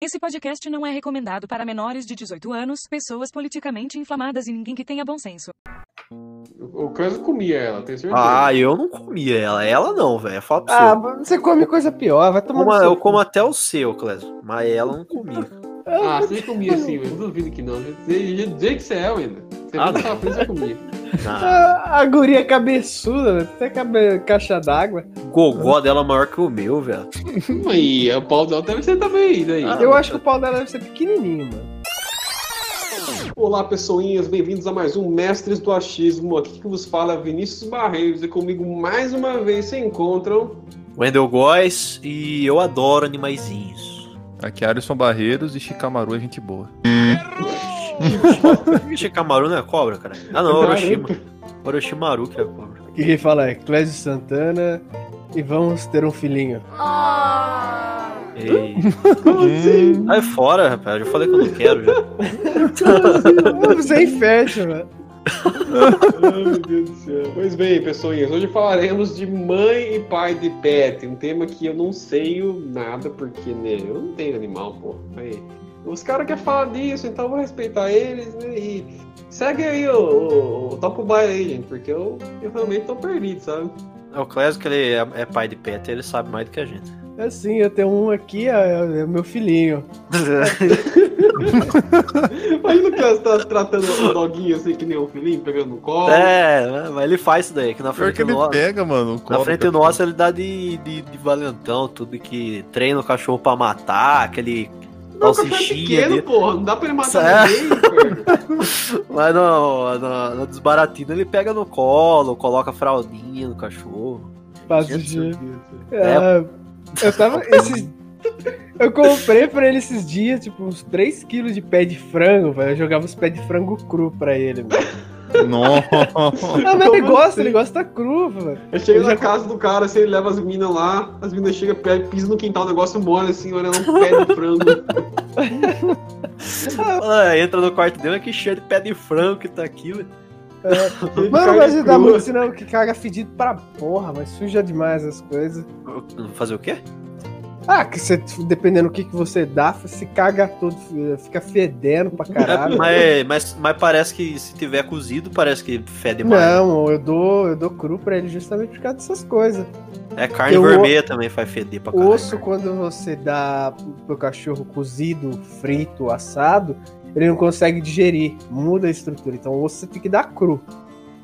Esse podcast não é recomendado para menores de 18 anos, pessoas politicamente inflamadas e ninguém que tenha bom senso. O Clésio comia ela, tenho certeza. Ah, eu não comia ela. Ela não, velho. Fala pra Ah, você. você come coisa pior, vai tomar seu eu como até o seu, Clésio. Mas ela não comia. Ah, você comia sim, mas eu duvido que não. Do jeito do jeito que você é, ainda. Você Ah, tava frente, você comia. Ah, Ah, a guria cabeçuda, velho. Até cabe... caixa d'água. o gogó dela é maior que o meu, velho. E o pau dela deve ser também, daí. Ah, Eu acho que o pau dela deve ser pequenininho, mano. Olá, pessoinhas, bem-vindos a mais um Mestres do Achismo. Aqui que vos fala é Vinícius Barreiros e comigo mais uma vez se encontram. Wendel Góes e eu adoro animaizinhos. Aqui é Alisson Barreiros e Shikamaru é gente boa. Shikamaru não é cobra, cara? Ah, não, Orochima. Orochimaru que é cobra. Que quem fala é Clésio Santana e vamos ter um filhinho. Ei. Sai fora, rapaz. Eu já falei que eu não quero já. Você é infértil, velho. Ai, meu Deus do céu. Pois bem, pessoinhas, hoje falaremos de mãe e pai de pet. Um tema que eu não sei o nada, porque, né, eu não tenho animal, pô. Aí, os caras querem falar disso, então eu vou respeitar eles, né? E segue aí o, o, o topo baile aí, gente, porque eu, eu realmente tô perdido, sabe? É o Clésio, que ele é, é pai de pet, ele sabe mais do que a gente. Assim, eu tenho um aqui, é, é meu filhinho. Imagina que você tá tratando o doguinho assim que nem um filhinho, pegando no colo. É, mas ele faz isso daí, que na Pior frente que ele nossa. pega, mano. o Na frente nossa ele dá de, de, de valentão, tudo que treina o cachorro pra matar, aquele Não, o cachorro é salsichinha pequeno, porra, não dá pra ele matar É. ninguém, cara. Mas no, no, no desbaratino ele pega no colo, coloca fraldinha no cachorro. Faz Gente, de... É. É, eu tava. Esses... Eu comprei pra ele esses dias, tipo, uns 3kg de pé de frango, velho. Eu jogava os pés de frango cru pra ele, velho. Nossa. Ah, mas ele gosta, assim? ele gosta cru, velho. Eu chego na já- casa do cara, assim, ele leva as minas lá, as minas chegam, pisa no quintal, o negócio mole, assim, olhando um pé de frango. Ah, entra no quarto dele, que cheio de pé de frango que tá aqui, velho. Mano, mas ele dá muito sinal que caga fedido pra porra, mas suja demais as coisas. Fazer o quê? Ah, que você, dependendo do que, que você dá, se caga todo, fica fedendo pra caralho. Mas, mas, mas parece que se tiver cozido, parece que fede mais. Não, eu dou, eu dou cru pra ele justamente por causa dessas coisas. É carne Eu- vermelha também faz feder pra O caralho. osso, quando você dá pro cachorro cozido, frito, assado, ele não consegue digerir, muda a estrutura. Então o osso você tem que dar cru.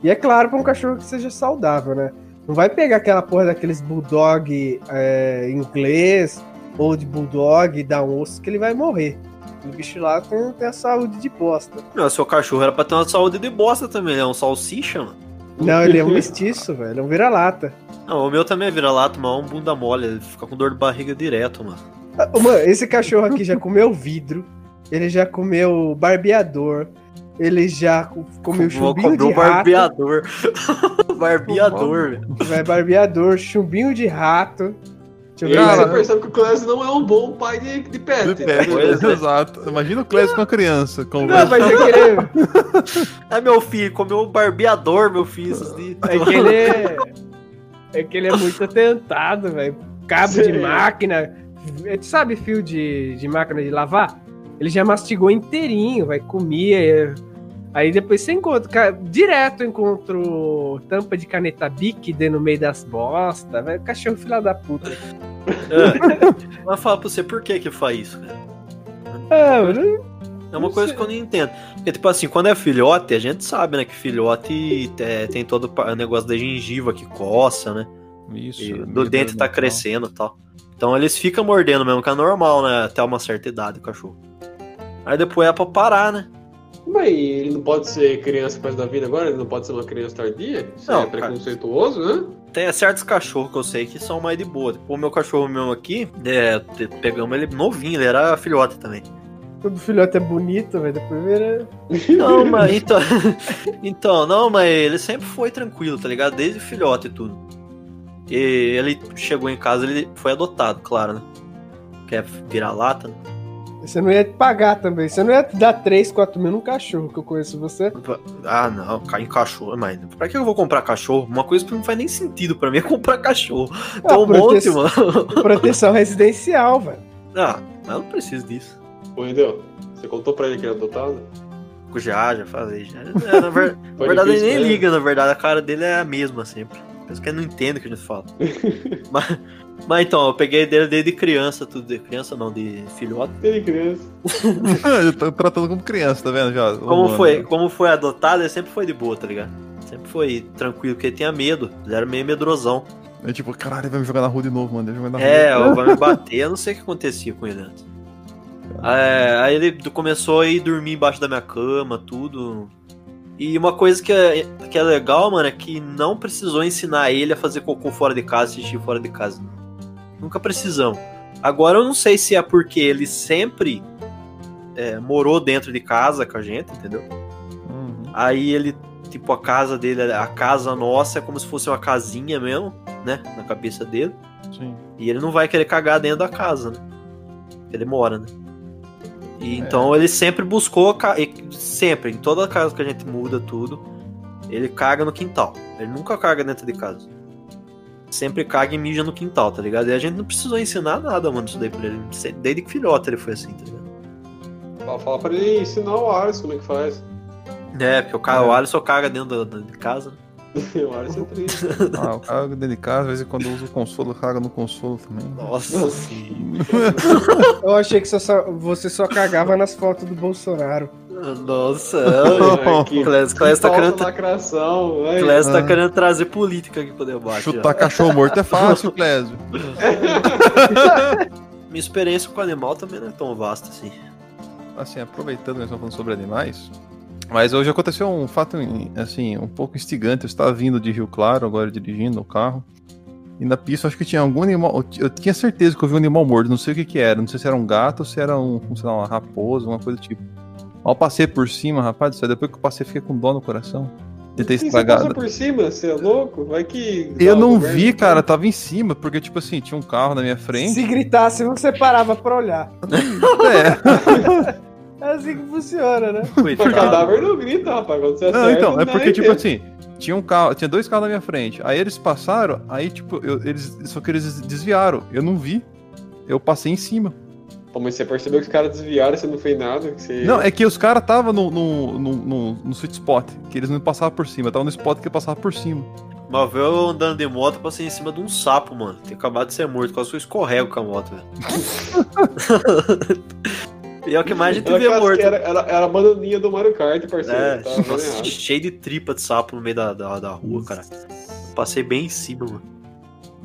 E é claro para um cachorro que seja saudável, né? Não vai pegar aquela porra daqueles bulldog é, inglês ou de bulldog e dar um osso que ele vai morrer. O bicho lá tem, tem a saúde de bosta. Não, seu cachorro era pra ter uma saúde de bosta também, ele é um salsicha, mano. Não, ele é um mestiço, velho. É um vira-lata. Não, o meu também é vira-lata, mas é um bunda mole, ele fica com dor de barriga direto, mano. Ah, Mano, esse cachorro aqui já comeu vidro, ele já comeu barbeador, ele já co- comeu chumbinho de um rato, barbeador. barbeador, velho. vai barbeador, chumbinho de rato. Deixa eu E ver. Cara, você percebe que o Clésio não é um bom pai de, de pet. De pé, Pois é. Exato. Imagina o Clésio com a criança. Não, Conversa. mas é que ele, É meu filho, comeu um barbeador, meu filho, é que ele é, é que ele é muito atentado, velho. Cabo de Sim. máquina, tu sabe fio de, de máquina de lavar? Ele já mastigou inteirinho, vai comia. é. Aí depois você encontra, direto eu encontro tampa de caneta Bic dentro no meio das bostas, velho. Cachorro filha da puta. É. Mas fala pra você por que que faz isso, cara. Mano, É uma coisa que eu não entendo. Porque, tipo assim, quando é filhote, a gente sabe, né, que filhote é, tem todo o negócio da gengiva que coça, né? Isso. E meio do dente tá crescendo e tal. Então eles ficam mordendo mesmo, que é normal, né? Até uma certa idade o cachorro. Aí depois é pra parar, né? Mas ele não pode ser criança para da vida agora? Ele não pode ser uma criança tardia? Isso Não, é cara. preconceituoso, né? Tem certos cachorros que eu sei que são mais de boa. Tipo, o meu cachorro mesmo aqui, é, pegamos ele novinho, ele era filhote também. todo filhote é bonito, velho. Depois vira. Não, mas então. então, não, mas ele sempre foi tranquilo, tá ligado? Desde filhote e tudo. E ele chegou em casa, ele foi adotado, claro, né? Quer virar lata, né? Você não ia pagar também. Você não ia dar 3, 4 mil num cachorro que eu conheço você. Ah, não, em cachorro, mas pra que eu vou comprar cachorro? Uma coisa que não faz nem sentido pra mim é comprar cachorro. Tem Ah, um monte, prote- mano. Proteção residencial, velho. Ah, mas eu não preciso disso. Ô, Rendeu, você contou pra ele que era adotado? Já, já falei. Já. É, na ver- verdade, ele nem né? liga, na verdade, a cara dele é a mesma sempre. Pensa que ele não entende o que a gente fala. mas, mas então, eu peguei dele desde criança, tudo de criança não, de filhote. Ele criança. Eu tô tratando como criança, tá vendo? Já, Como foi, como foi adotado, ele sempre foi de boa, tá ligado? Sempre foi tranquilo, porque ele tinha medo. Ele era meio medrosão. É tipo, caralho, ele vai me jogar na rua de novo, mano. Ele vai me jogar na É, rua. vai me bater, eu não sei o que acontecia com ele antes. É, aí ele começou a ir dormir embaixo da minha cama, tudo. E uma coisa que é, que é legal, mano, é que não precisou ensinar ele a fazer cocô fora de casa, xixi fora de casa. Nunca precisamos. Agora eu não sei se é porque ele sempre é, morou dentro de casa com a gente, entendeu? Uhum. Aí ele, tipo, a casa dele, a casa nossa é como se fosse uma casinha mesmo, né? Na cabeça dele. Sim. E ele não vai querer cagar dentro da casa, né? Ele mora, né? E então ele sempre buscou, sempre, em toda casa que a gente muda tudo, ele caga no quintal. Ele nunca caga dentro de casa. Sempre caga e mija no quintal, tá ligado? E a gente não precisou ensinar nada, mano, isso daí pra ele. Desde que filhote ele foi assim, tá ligado? Fala, fala pra ele ensinar o Alisson como é que faz. É, porque o, cara, o Alisson caga dentro da- da- de casa, o Alisson é triste. Ah, o cara dentro de casa, às vezes quando usa o consolo, caga no consolo também. Nossa senhora. Eu achei que só- só- você só cagava nas fotos do Bolsonaro. Nossa, Clésio tá querendo, lacração. Clésio tá Ah. querendo trazer política aqui pro debate. ó. Chutar cachorro morto é fácil, Clésio. Minha experiência com animal também não é tão vasta assim. Assim, aproveitando que nós estamos falando sobre animais, mas hoje aconteceu um fato, assim, um pouco instigante. Eu estava vindo de Rio Claro, agora dirigindo o carro, e na pista acho que tinha algum animal. Eu tinha certeza que eu vi um animal morto, não sei o que que era. Não sei se era um gato ou se era um, sei lá, uma raposa, uma coisa do tipo. Mal passei por cima, rapaz depois que eu passei, fiquei com dó no coração. Tentei Sim, você estragar. passa por cima, você é louco? Vai que. Eu não vi, cara, tava em cima, porque, tipo assim, tinha um carro na minha frente. Se gritasse, você parava pra olhar. É. É assim que funciona, né? O Coitado. cadáver não grita, rapaz. Quando você Não, acerta, então, é porque, tipo assim, tinha um carro, tinha dois carros na minha frente. Aí eles passaram, aí, tipo, eu- eles. Só que eles desviaram. Eu não vi. Eu passei em cima. Pô, mas você percebeu que os caras desviaram e você não fez nada? Que você... Não, é que os caras estavam no, no, no, no, no sweet spot, que eles não passavam por cima, tava no spot que passava por cima. Uma vez eu andando de moto, passei em cima de um sapo, mano. Tinha acabado de ser morto, quase que eu escorrego com a moto, velho. e é o que mais a gente Era, vê morto. era, era, era a bananinha do Mario Kart, parceiro. É, vendo nossa, errado. cheio de tripa de sapo no meio da, da, da rua, cara. Passei bem em cima, mano.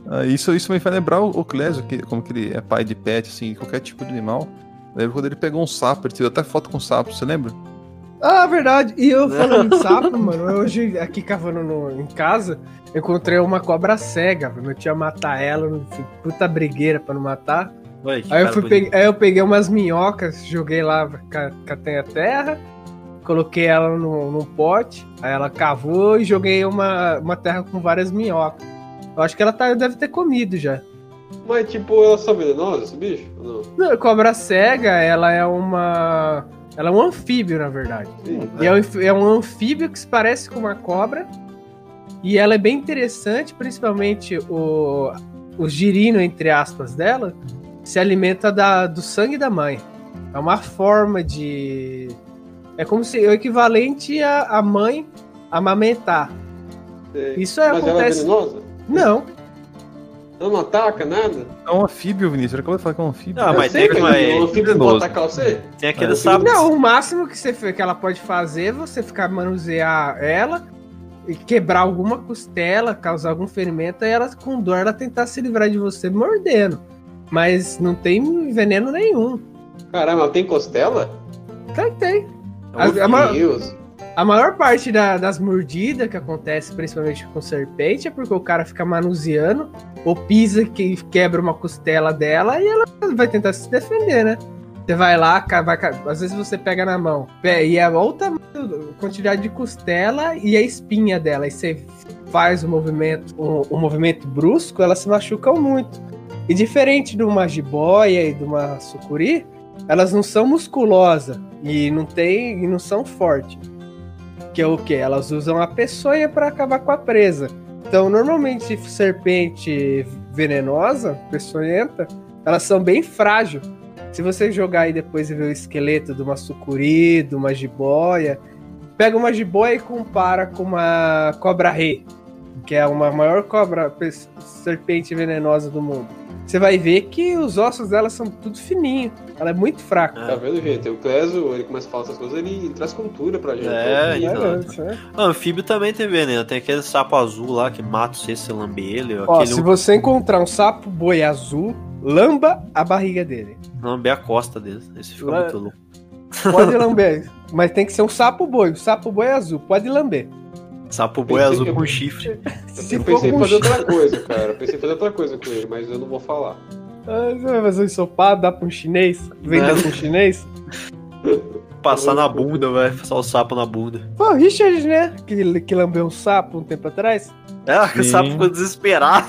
Ah, isso, isso me faz lembrar o, o Clésio, que, como que ele é pai de pet, assim, qualquer tipo de animal. Lembro quando ele pegou um sapo, ele tirou até foto com sapo, você lembra? Ah, verdade. E eu falando em sapo, mano, hoje aqui cavando no- em casa, encontrei uma cobra cega, mano. Eu tinha matar ela, puta brigueira pra não matar. Que Aí eu, cara fui bonito. pe- aí eu peguei umas minhocas, joguei lá, ca- catei a terra, coloquei ela no, num pote, aí ela cavou e joguei uma, uma terra com várias minhocas. Eu acho que ela tá, deve ter comido já. Mas, tipo, ela só venenosa, esse bicho? Não. Não, cobra cega, ela é uma. Ela é um anfíbio, na verdade. Sim. E é um, anf- é um anfíbio que se parece com uma cobra. E ela é bem interessante, principalmente o, o girino, entre aspas, dela, se alimenta da, do sangue da mãe. É uma forma de. É como se o equivalente a, a mãe amamentar. Sei. Isso é, Mas ela é acontece. venenosa? Não, Ela não ataca, nada? É um anfíbio, Vinícius. Ele acabou de falar que é um anfíbio. Ah, Eu mas tem que- mas- o anfíbio não atacar você? Tem aquele É, sapo. Não, o máximo que, você, que ela pode fazer é você ficar manusear ela e quebrar alguma costela, causar algum ferimento, e ela, com dor, ela tentar se livrar de você mordendo. Mas não tem veneno nenhum. Caramba, tem costela? Claro que tem. É A, Deus. a maior parte da- das mordidas que acontece, principalmente com serpente, é porque o cara fica manuseando ou pisa que quebra uma costela dela e ela vai tentar se defender, né? Você vai lá, vai, às vezes você pega na mão e é olha o tamanho, a quantidade de costela e a espinha dela. E você faz o movimento, o, o movimento brusco, elas se machucam muito. E diferente de uma jiboia e de uma sucuri, elas não são musculosas e não tem e não são fortes. Que é o que? Elas usam a peçonha para acabar com a presa. Então, normalmente serpente venenosa, peçonhenta, elas são bem frágeis. Se você jogar aí depois e ver o esqueleto de uma sucuri, de uma jiboia, pega uma jiboia e compara com uma cobra-rei, que é uma maior cobra, pe- serpente venenosa do mundo. Você vai ver que os ossos dela são tudo fininho. Ela é muito fraca. Tá vendo, gente? O Clésio, ele começa a falar essas coisas, ele, ele traz cultura pra gente. É. É, isso é. Anfíbio também tem veneno. Tem aquele sapo azul lá que mata você se você lamber ele. Ó, aquele se você encontrar um sapo boi azul, lamba a barriga dele. lamber a costa dele. Esse fica Lá- muito louco. Pode lamber, mas tem que ser um sapo boi. O sapo boi azul, pode lamber. Sapo boi azul que- com chifre. Eu pensei em fazer outra coisa, cara. Eu pensei em fazer outra coisa com ele, mas eu não vou falar. Ah, você vai fazer um ensopado, dá pra um chinês? Vender pra um chinês? Passar na bunda, vai. Passar o sapo na bunda. Pô, o Richard, né? Que, que lambeu um sapo um tempo atrás. É, o sapo ficou desesperado.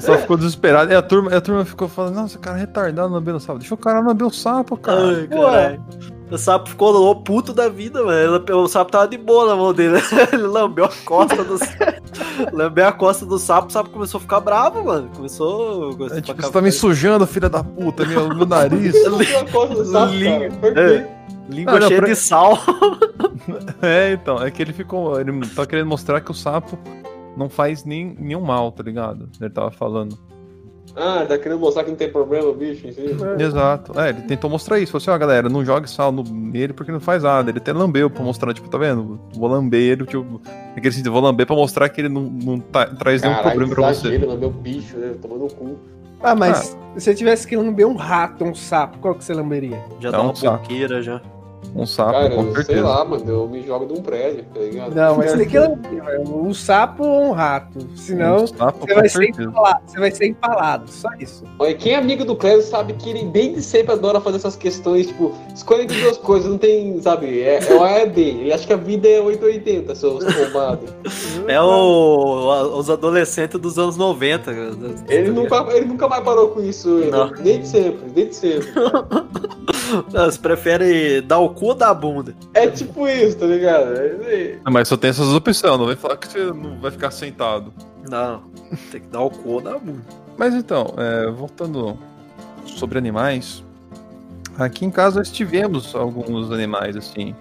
Só ficou desesperado. E a turma, a turma ficou falando, nossa, cara é retardado lambendo o sapo. Deixa o cara lamber o sapo, cara. Ai, caralho. O sapo ficou louco, puto da vida, mano. O sapo tava de boa na mão dele. Ele lambeu a costa do Lambeu a costa do sapo, o sapo começou a ficar bravo, mano. Começou. É, a tipo, você tá me sujando, filha da puta, meu, meu nariz. Eu vi a costa do sapo, cara. Perfeito. Língua Ah, não, cheia pra- de sal. É, então, é que ele ficou. Ele tá querendo mostrar que o sapo não faz nem, nenhum mal, tá ligado? Ele tava falando. Ah, tá querendo mostrar que não tem problema, bicho, em si. Exato. É, ele tentou mostrar isso. Falou assim, ó, galera, não jogue sal no- nele porque não faz nada. Ele até lambeu pra mostrar, tipo, tá vendo? Vou lamber ele, tipo. Aquele sentido, vou lamber pra mostrar que ele não, não tá- traz nenhum Caralho, problema pra você. exagero, meu bicho, né? Tomando o cu. Ah, mas se você tivesse que lamber um rato, um sapo, qual que você lamberia? Já Dá dá um uma sapo. boqueira já. Um sapo, Cara, com eu sei certeza. lá, mano, eu me jogo de um prédio, tá ligado? Não, mas você tem que um sapo ou um rato. Senão, um sapo, você vai, ser certeza. empalado, você vai ser empalado. Só isso. Olha, quem é amigo do Clésio sabe que ele desde sempre adora fazer essas questões, tipo, escolha entre duas coisas, não tem, sabe, é, é o A é B. Ele acha que a vida é 880, seu arrombado. É o, os adolescentes dos anos 90. Ele nunca, ele nunca mais parou com isso, ele, Não. desde sempre, desde sempre. Você prefere dar o cu ou dar a bunda? É tipo isso, tá ligado? É isso aí. Ah, Mas só tem essas opções, não vai falar que você não vai ficar sentado. Não, tem que dar o cu ou dar a bunda. Mas então, é, voltando sobre animais, aqui em casa nós tivemos alguns animais, assim,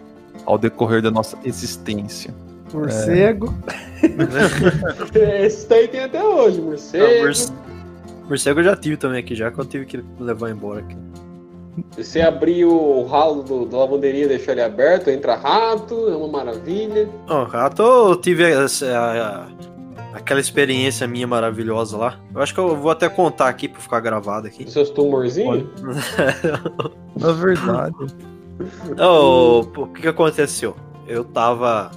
ao decorrer da nossa existência. Morcego. Esse daí tem até hoje, Não, morcego. morce- Morcego eu já tive também aqui, já que eu tive que levar embora aqui. Se você abrir o ralo do, da lavanderia e deixar ele aberto, entra rato, é uma maravilha. Ó, rato, eu tive essa- a- a- aquela experiência minha maravilhosa lá. Eu acho que eu vou até contar aqui pra ficar gravado aqui. Os seus tumorzinhos. Na verdade. O que que aconteceu? Eu tava.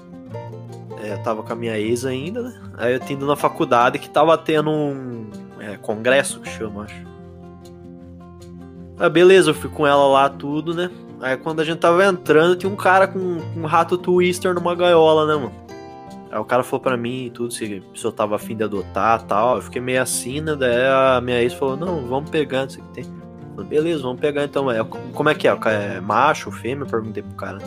é, eu tava com a minha ex ainda, né? Aí eu tinha ido na faculdade que tava tendo um é, congresso que chama, acho. Ah, beleza, eu fui com ela lá, tudo, né? Aí quando a gente tava entrando, tinha um cara com, um rato twister numa gaiola, né, mano? Aí o cara falou pra mim e tudo, se, se eu tava afim de adotar tal. Eu fiquei meio assim, né? Daí a minha ex falou, não, vamos pegar, não sei o que tem. Falei, Beleza, vamos pegar então. É, como é que é? O cara é macho, fêmea? Eu perguntei pro cara.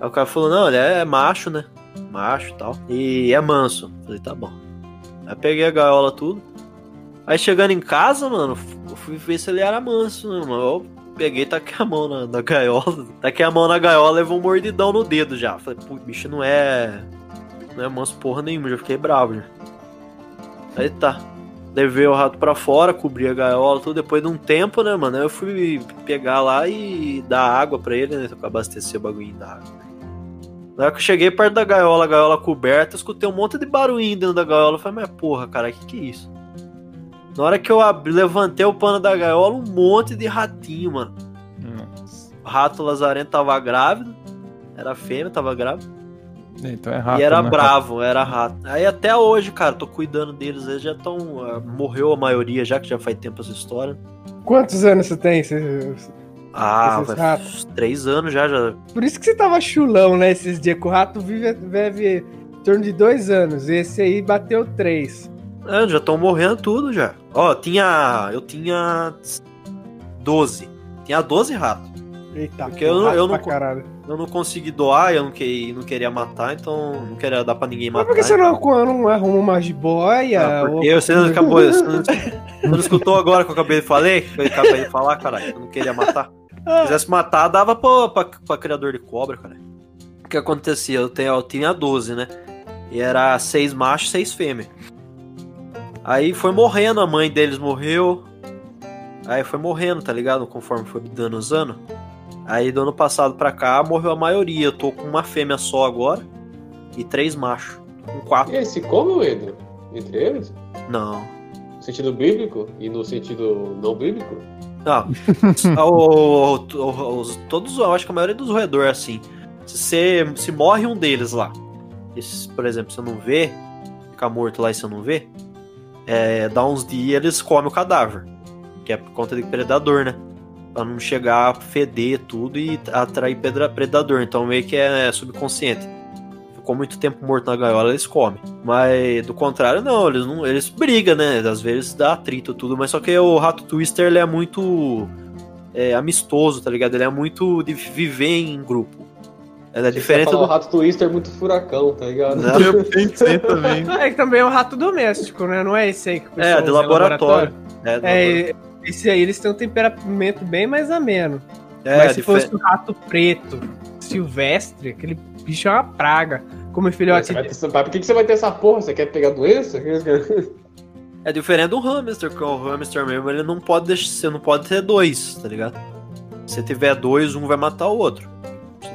Aí o cara falou, não, ele é macho, né? Macho e tal. E é manso. Eu falei, tá bom. Aí peguei a gaiola tudo. Aí chegando em casa, mano, eu fui ver se ele era manso, né, mano? Eu peguei, taquei a mão na, na gaiola. Taquei a mão na gaiola levou um mordidão no dedo já. Falei, pô, bicho não é. Não é manso porra nenhuma, já fiquei bravo já. Aí tá. Levei o rato pra fora, cobri a gaiola, tudo. Depois de um tempo, né, mano? Eu fui pegar lá e dar água pra ele, né? Pra abastecer o bagulho da água. Na hora que eu cheguei perto da gaiola, gaiola coberta, escutei um monte de barulhinho dentro da gaiola. Eu falei, mas porra, cara, que que é isso? Na hora que eu abri, levantei o pano da gaiola, um monte de ratinho, mano. Nossa. O rato lazarento tava grávido, era fêmea, tava grávida. Então é rato, e era né? bravo, era rato. Aí até hoje, cara, tô cuidando deles, eles já estão. morreu a maioria já, que já faz tempo essa história. Quantos anos você tem? Você- Ah, vai uns três anos já, já. Por isso que você tava chulão, né? Esses dias que o rato vive, vive em torno de dois anos. Esse aí bateu três. É, já estão morrendo tudo já. Ó, tinha. Eu tinha 12. Tinha 12 ratos. Eita, Porque eu não- eu não- caralho. Eu não consegui doar, eu não, que, não queria matar, então não queria dar pra ninguém Mas matar. por que você não, não arruma uma jiboia? Ou- porque você não acabou. Você não, você não escutou agora que eu acabei de falar? Que eu acabei de falar, caralho. Eu não queria matar. Se quisesse matar, dava pra, pra, pra criador de cobra, cara. O que acontecia? Eu, tenho, eu tinha 12, né? E era seis machos, seis fêmeas. Aí foi morrendo, a mãe deles morreu. Aí foi morrendo, tá ligado? Conforme foi dando os anos. Aí do ano passado pra cá morreu a maioria. Eu tô com uma fêmea só agora. E três machos. Com quatro. E aí, se come, Wendel? Entre eles? Não. No sentido bíblico e no sentido não bíblico? Não. O- o- o- os- todos, eu acho que a maioria dos roedores é assim. Se, você, se morre um deles lá, e se, por exemplo, você não vê, fica morto lá e você não vê, é, dá uns dias eles comem o cadáver. Que é por conta de predador, né? Pra não chegar a feder tudo e atrair predador. Então meio que é subconsciente. Ficou muito tempo morto na gaiola, eles comem. Mas do contrário, não, eles não. Eles brigam, né? Às vezes dá atrito tudo, mas só que o rato twister ele é muito é, amistoso, tá ligado? Ele é muito de viver em grupo. É diferente do. o rato twister é muito furacão, tá ligado? Não. Eu pensei também. É que também é um rato doméstico, né? Não é esse aí que o pessoal É, de em laboratório. É, do É, esse aí eles têm um temperamento bem mais ameno. é, Mas se difer- fosse um rato preto, silvestre, aquele bicho é uma praga. Como Você filhote vai ter, por que, que você vai ter essa porra? Você quer pegar doença? é diferente do hamster, porque o hamster mesmo ele não pode deixar. Você não pode ter dois, tá ligado? Se tiver dois, um vai matar o outro.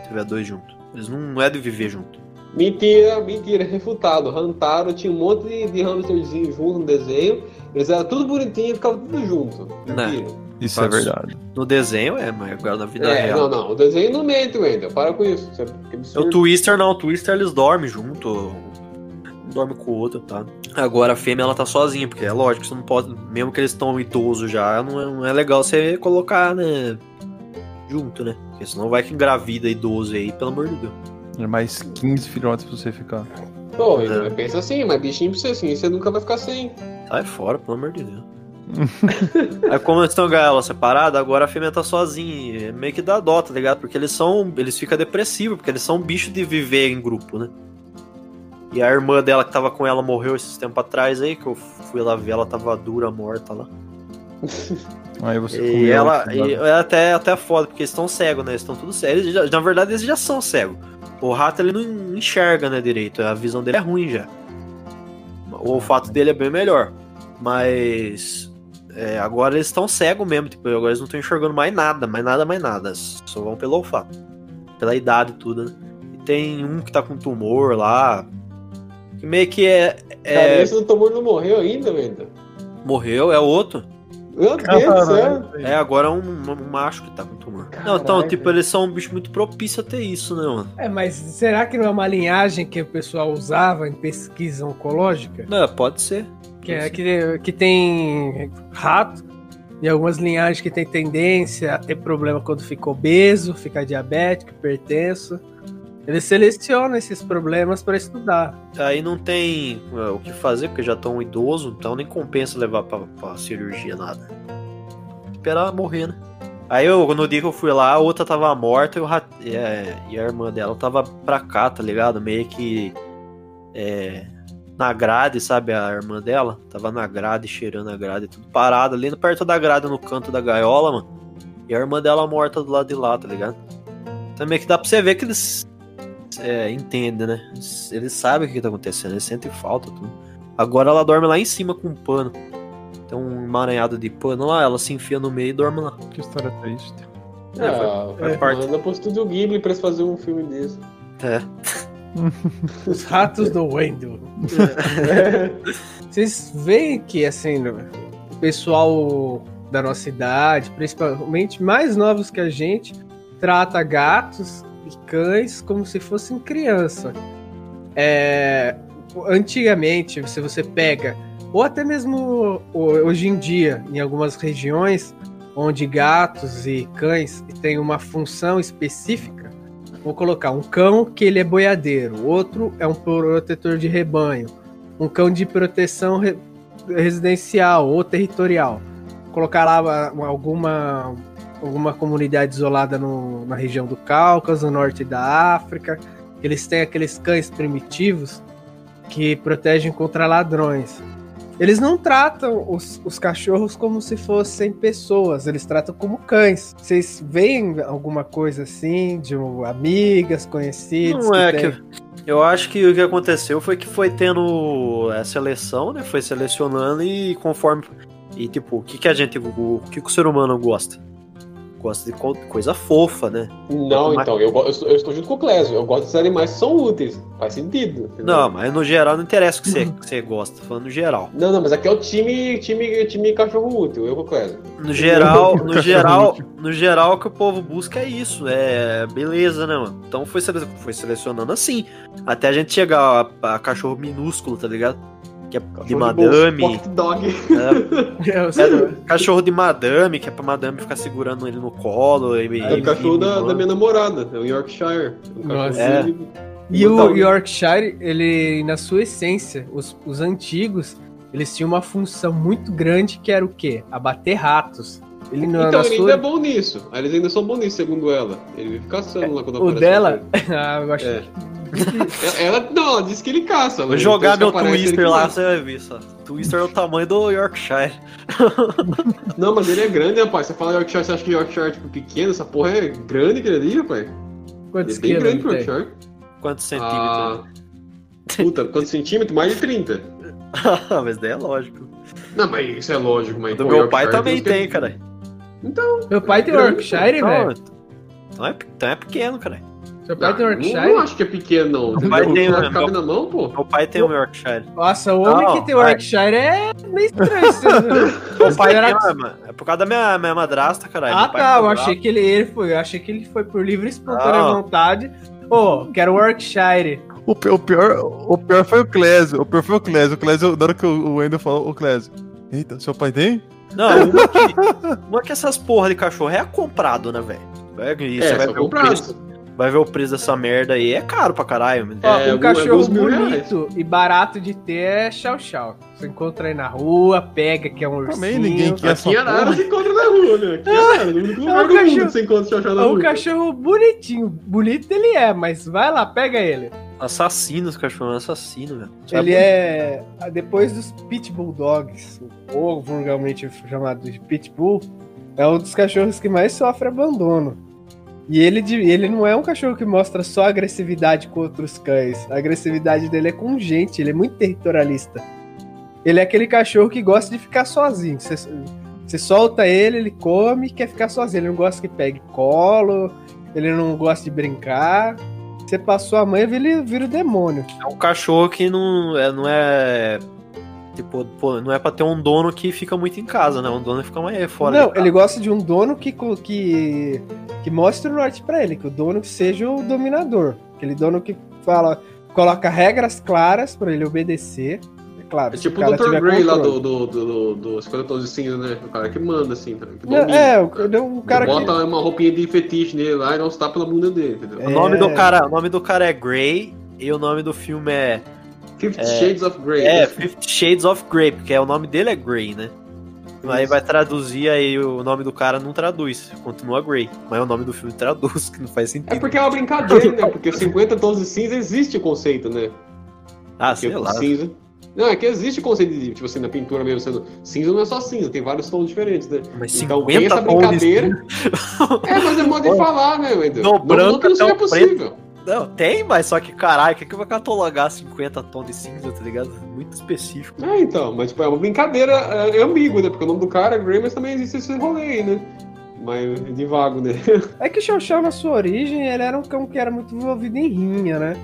Tiver dois juntos. Eles não, não é de viver junto. Mentira, mentira, refutado. Hantaro tinha um monte de, de hamsterzinho junto no desenho. Eles eram tudo bonitinho e ficavam tudo junto. Mentira. Isso é Mas- verdade. No desenho é, mas agora na vida É, real. não, não. O desenho não mente, Wendel. Para com isso. Isso é O. Twister não, o Twister eles dormem junto. Um dorme com o outro, tá? Agora a fêmea ela tá sozinha, porque é lógico, você não pode. Mesmo que eles estão idosos já, não é, não é legal você colocar, né? Junto, né? Porque senão vai que engravida idoso aí, pelo amor de Deus. É mais 15 filhotes pra você ficar. Pô, É. pensa assim, mas bichinho pra você assim, você nunca vai ficar sem. Sai fora, pelo amor de Deus. Aí como eles estão gaiola separada, agora a fêmea tá sozinha. É Meio que dá dó, tá ligado? Porque eles são. Eles ficam depressivos, porque eles são bichos de viver em grupo, né? E a irmã dela que tava com ela morreu esses tempos atrás aí, que eu fui lá ver, ela tava dura, morta lá. Aí você E ela. E é até, até foda, porque eles estão cegos, né? Eles estão tudo cegos. Já- na verdade, eles já são cegos. O rato ele não enxerga, né, direito. A visão dele é ruim já. O olfato dele é bem melhor. Mas. é, agora eles estão cegos mesmo. Tipo, agora eles não estão enxergando mais nada, mais nada, mais nada. Só vão pelo olfato. Pela idade e tudo, né? E tem um que tá com tumor lá. Que meio que é. é- Cara, esse do tumor não morreu ainda, Wendel. morreu, é outro. Meu Deus do céu. É, agora é um, um macho que tá com tumor. não, então, Caralho. tipo, eles são um bicho muito propício a ter isso, né, mano? É, mas será que não é uma linhagem que o pessoal usava em pesquisa oncológica? Não, pode ser. Que, é, que, que tem rato e algumas linhagens que tem tendência a ter problema quando fica obeso, fica diabético, hipertenso. Eles selecionam esses problemas para estudar. Aí não tem é, o que fazer, porque já estão idosos, então nem compensa levar pra cirurgia nada. Esperar morrer, né? Aí eu, no dia que eu fui lá, a outra tava morta e, o e, a irmã dela tava pra cá, tá ligado? Meio que é, na grade, sabe? A irmã dela tava na grade, cheirando a grade, tudo parado ali perto da grade, no canto da gaiola, mano. E a irmã dela morta do lado de lá, tá ligado? Também que dá pra você ver que eles é, entendem, né? Eles, eles sabem o que tá acontecendo, eles sentem falta, tudo. Agora ela dorme lá em cima com um pano. Tem um emaranhado de pano lá, ela se enfia no meio e dorme lá. Que história triste. É, Ah, faz parte. Manda pro estúdio Ghibli pra eles fazerem um filme desse. É. Os ratos do Wendel. Vocês veem que, assim, o pessoal da nossa idade, principalmente mais novos que a gente, trata gatos e cães como se fossem criança. É, antigamente, se você pega, ou até mesmo hoje em dia, em algumas regiões, onde gatos e cães têm uma função específica, vou colocar um cão que ele é boiadeiro, outro é um protetor de rebanho, um cão de proteção re- residencial ou territorial. Colocar lá uma- alguma alguma comunidade isolada no- na região do Cáucaso, no norte da África. Eles têm aqueles cães primitivos que protegem contra ladrões. Eles não tratam os, os cachorros como se fossem pessoas, eles tratam como cães. Vocês veem alguma coisa assim, de um- amigas, conhecidos? Não é tem? que. Eu acho que o que aconteceu foi que foi tendo a seleção, né? Foi selecionando e conforme. E tipo, o que, que a gente. O, o que, que o ser humano gosta? Gosta de co- coisa fofa, né? Não, Mas- então, eu, eu estou, eu estou junto com o Clésio. Eu gosto desses animais que são úteis. Faz sentido. entendeu? Não, mas no geral não interessa o que você, que você gosta, falando no geral. Não, não, mas aqui é o time, time, time cachorro útil, eu com o Clésio. No geral, no geral, no geral o que o povo busca é isso, é beleza, né, mano? Então foi, sele- foi selecionando assim, até a gente chegar a, a cachorro minúsculo, tá ligado? Que é de Cachorro de madame, Pocket dog. é, é cachorro de madame, que é pra madame ficar segurando ele no colo. E, É o cachorro e- da, da minha namorada, é o Yorkshire. O Nossa. cachorro É. E o Yorkshire, ele, na sua essência, os, os antigos, eles tinham uma função muito grande que era o quê? Abater ratos. Ele na, Então, na ele sua... ainda é bom nisso. Eles ainda são bons nisso, segundo ela. Ele vive caçando lá quando O aparece dela, uma ah, eu acho É. Ela, ela- não, ela disse que ele caça. Vou jogar meu aparece, Twister ele lá, você vai ver só. Twister é o tamanho do Yorkshire. Não, mas ele é grande, rapaz. Você fala Yorkshire, você acha que Yorkshire é tipo pequeno? Essa porra é grande aquele ali, rapaz. Ele quantos é bem quilos grande ele pro tem? Yorkshire. Quantos centímetros? Ah, puta, quantos centímetros? Mais de 30. mas daí é lógico. Não, mas isso é lógico, mas. O do pô, meu pai também que- tem, cara. Meu pai tem Grande, Yorkshire, Então, velho. então, é, então é pequeno, cara. Seu pai tem Não, Yorkshire? não, não acho que é pequeno, não. Meu pai tem, Não né, cabe meu- na mão, pô. Meu pai tem um Yorkshire. Nossa, o homem Não, que tem vai. Yorkshire é meio estranho. você- Meu pai Era- tem, mano. É por causa da minha, minha madrasta, caralho. Ah tá, eu achei que ele, ele foi, eu achei que ele foi por livre e espontânea Não. vontade. Ô, quero Yorkshire. O, o pior, o pior foi o Clésio. O pior foi o Clésio. O Clésio, na hora que o o Wendel falou, o Clésio. Eita, seu pai tem? Não, uma que, uma que essas porra de cachorro é comprado, né, velho? Pega isso, É, você vai ver, o comprado. preço, vai ver o preço dessa merda aí. É caro pra caralho, É, um cachorro mil bonito e barato de ter é Chow Chow. Você encontra aí na rua, pega que é um ursinho. Também ninguém quer Aqui em Arara porra. se encontra na rua, né? Aqui em Arara, no único lugar é um do mundo cachorro- que você encontra chachá na É um rua. cachorro bonitinho. Bonito ele é, mas vai lá, pega ele. Assassino, esse cachorro é assassino, velho. Ele vai- é. Depois dos Pitbull Dogs, ou vulgarmente chamado de Pitbull, é um dos cachorros que mais sofre abandono. E ele, ele não é um cachorro que mostra só agressividade com outros cães. A agressividade dele é com gente, ele é muito territorialista. Ele é aquele cachorro que gosta de ficar sozinho. Você, você solta ele, ele come e quer ficar sozinho. Ele não gosta que pegue colo, ele não gosta de brincar. Você passou a mãe, ele vira o demônio. É um cachorro que não é. Não é tipo, pô, não é pra ter um dono que fica muito em casa, né? Um dono que fica mais fora. não, ele gosta de um dono que, que, que mostre o norte pra ele, que o dono seja o dominador. Aquele dono que fala, coloca regras claras pra ele obedecer. É claro, É tipo o Dr. Grey lá controle. do, do, do, do, do 50 Tons de Cinza, né? O cara que manda, assim, tá? que Não, domina, é, o, cara. o cara Você que. bota uma roupinha de fetiche nele lá e dá uns tapas na bunda dele, entendeu? O nome, É. do cara, o nome do cara é Grey e o nome do filme é. Fifty Shades of Grey. É, né? Fifty Shades of Grey, porque é, o nome dele é Grey, né? Aí Isso. vai traduzir, aí o nome do cara não traduz, continua Grey. Mas o nome do filme traduz, que não faz sentido. É porque é uma brincadeira, né? Porque 50 tons de cinza existe o conceito, né? Ah, Porque sei lá. cinza. Não, é que existe o conceito de, tipo assim, na pintura mesmo, sendo. Cinza não é só cinza, tem vários tons diferentes, né? Mas Então tem 50 essa tons de brincadeira. É, mas é modo de falar, né, Wendel? Não branco não o possível. Não, tem, mas só que caralho, o que, que vai catalogar 50 tons de cinza, tá ligado? Muito específico. É, então, mas tipo, é uma brincadeira é, é ambígua, né? Porque o nome do cara é Grey, mas também existe esse rolê aí, né? Mas de vago, né? É que o Chow, na sua origem, ele era um cão que era muito envolvido em rinha, né?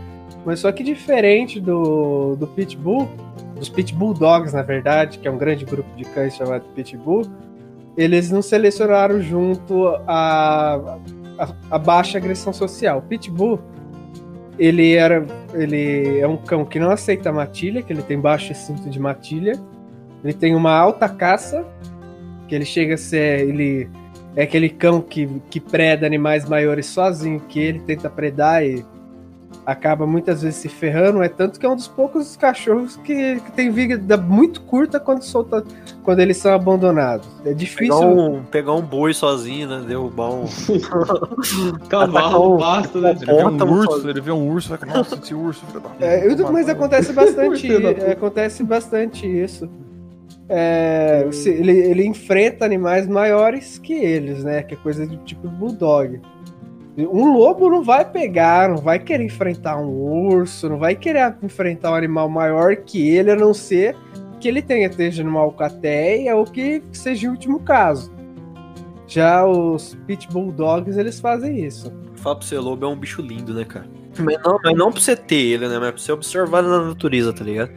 Mas só que diferente do, do Pitbull, dos Pitbull Dogs, na verdade, que é um grande grupo de cães chamado Pitbull, eles não selecionaram junto a, a, a baixa agressão social. O Pitbull, ele era ele é um cão que não aceita matilha, que ele tem baixo instinto de matilha. Ele tem uma alta caça, que ele chega a ser ele é aquele cão que, que preda animais maiores sozinho, que ele tenta predar e, acaba muitas vezes se ferrando, é tanto que é um dos poucos cachorros que, que tem vida muito curta quando solta, quando eles são abandonados. É difícil. Pegar um, pegar um boi sozinho, né? Derrubar um. Cavalo, basta, né? Ele vê um um urso, sozinho. ele vê um urso, vai ficar, nossa, esse urso, É, eu- mas acontece bastante, puta. acontece bastante isso. É, se- ele, ele enfrenta animais maiores que eles, né? Que é coisa do tipo bulldog. Um lobo não vai pegar, não vai querer enfrentar um urso, não vai querer enfrentar um animal maior que ele, a não ser que ele tenha esteja numa alcateia ou que seja o último caso. Já os pit bulldogs, eles fazem isso. Fala pra você, lobo é um bicho lindo, né, cara? Mas não, mas não pra você ter ele, né? Mas pra você observar na natureza, tá ligado?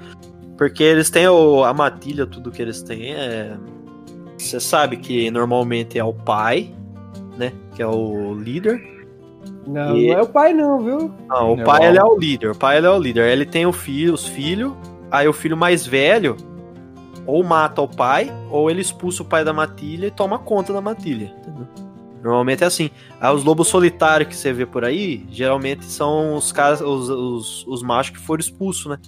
Porque eles têm o- a matilha, tudo que eles têm é. Você sabe que normalmente é o pai, né? Que é o líder. Não, E- não é o pai não, viu? Não, o É o pai ele é o líder. O pai ele é o líder. Ele tem o filho, os filhos. Aí o filho mais velho ou mata o pai, ou ele expulsa o pai da matilha e toma conta da matilha. entendeu? Normalmente é assim. Aí os lobos solitários que você vê por aí, geralmente são os caras, os, os, os machos que foram expulsos, né?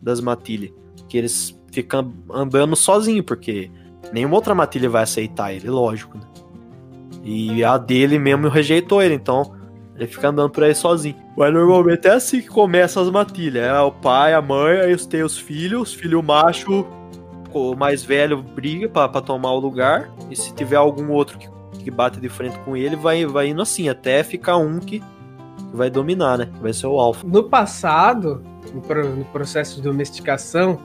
Das matilhas. Que eles ficam andando sozinho, porque nenhuma outra matilha vai aceitar ele, lógico, né? E a dele mesmo rejeitou ele, então ele fica andando por aí sozinho. Mas normalmente é assim que começam as matilhas. É o pai, a mãe, aí tem os filhos, os filhos macho, o mais velho briga pra tomar o lugar. E se tiver algum outro que, que bate de frente com ele, vai, vai indo assim, até ficar um que, que vai dominar, né? Vai ser o alfa. No passado, no processo de domesticação,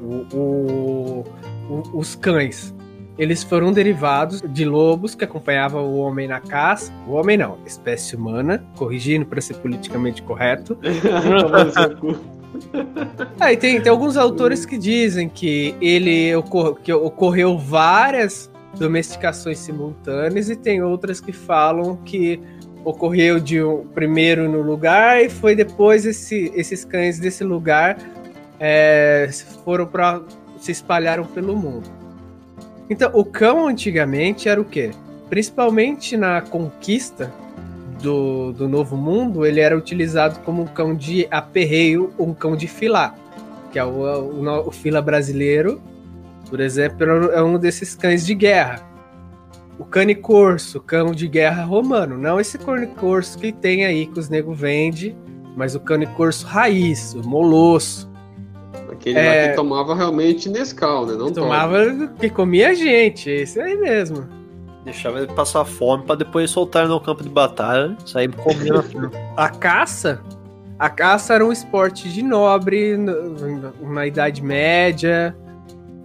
o- o- o- os cães eles foram derivados de lobos que acompanhavam o homem na caça. O homem não, espécie humana, corrigindo para ser politicamente correto. Aí tem, tem alguns autores que dizem que ele ocor- que ocorreu várias domesticações simultâneas e tem outras que falam que ocorreu de um primeiro no lugar e foi depois esse- esses cães desse lugar é, foram para se espalharam pelo mundo. Então, o cão antigamente era o quê? Principalmente na conquista do, do Novo Mundo, ele era utilizado como um cão de aperreio, um cão de filar, que é o, o, no- o fila brasileiro, por exemplo, é um desses cães de guerra. O cane corso, cão de guerra romano, não esse cane corso que tem aí que os nego vende, mas o cane corso raiz, o molosso, Aquele É. lá que tomava realmente Nescau, né? Não que toma. tomava, que comia gente, esse aí mesmo. Deixava ele passar fome pra depois soltar no campo de batalha, sair comendo aquilo. A caça, a caça era um esporte de nobre no- na Idade Média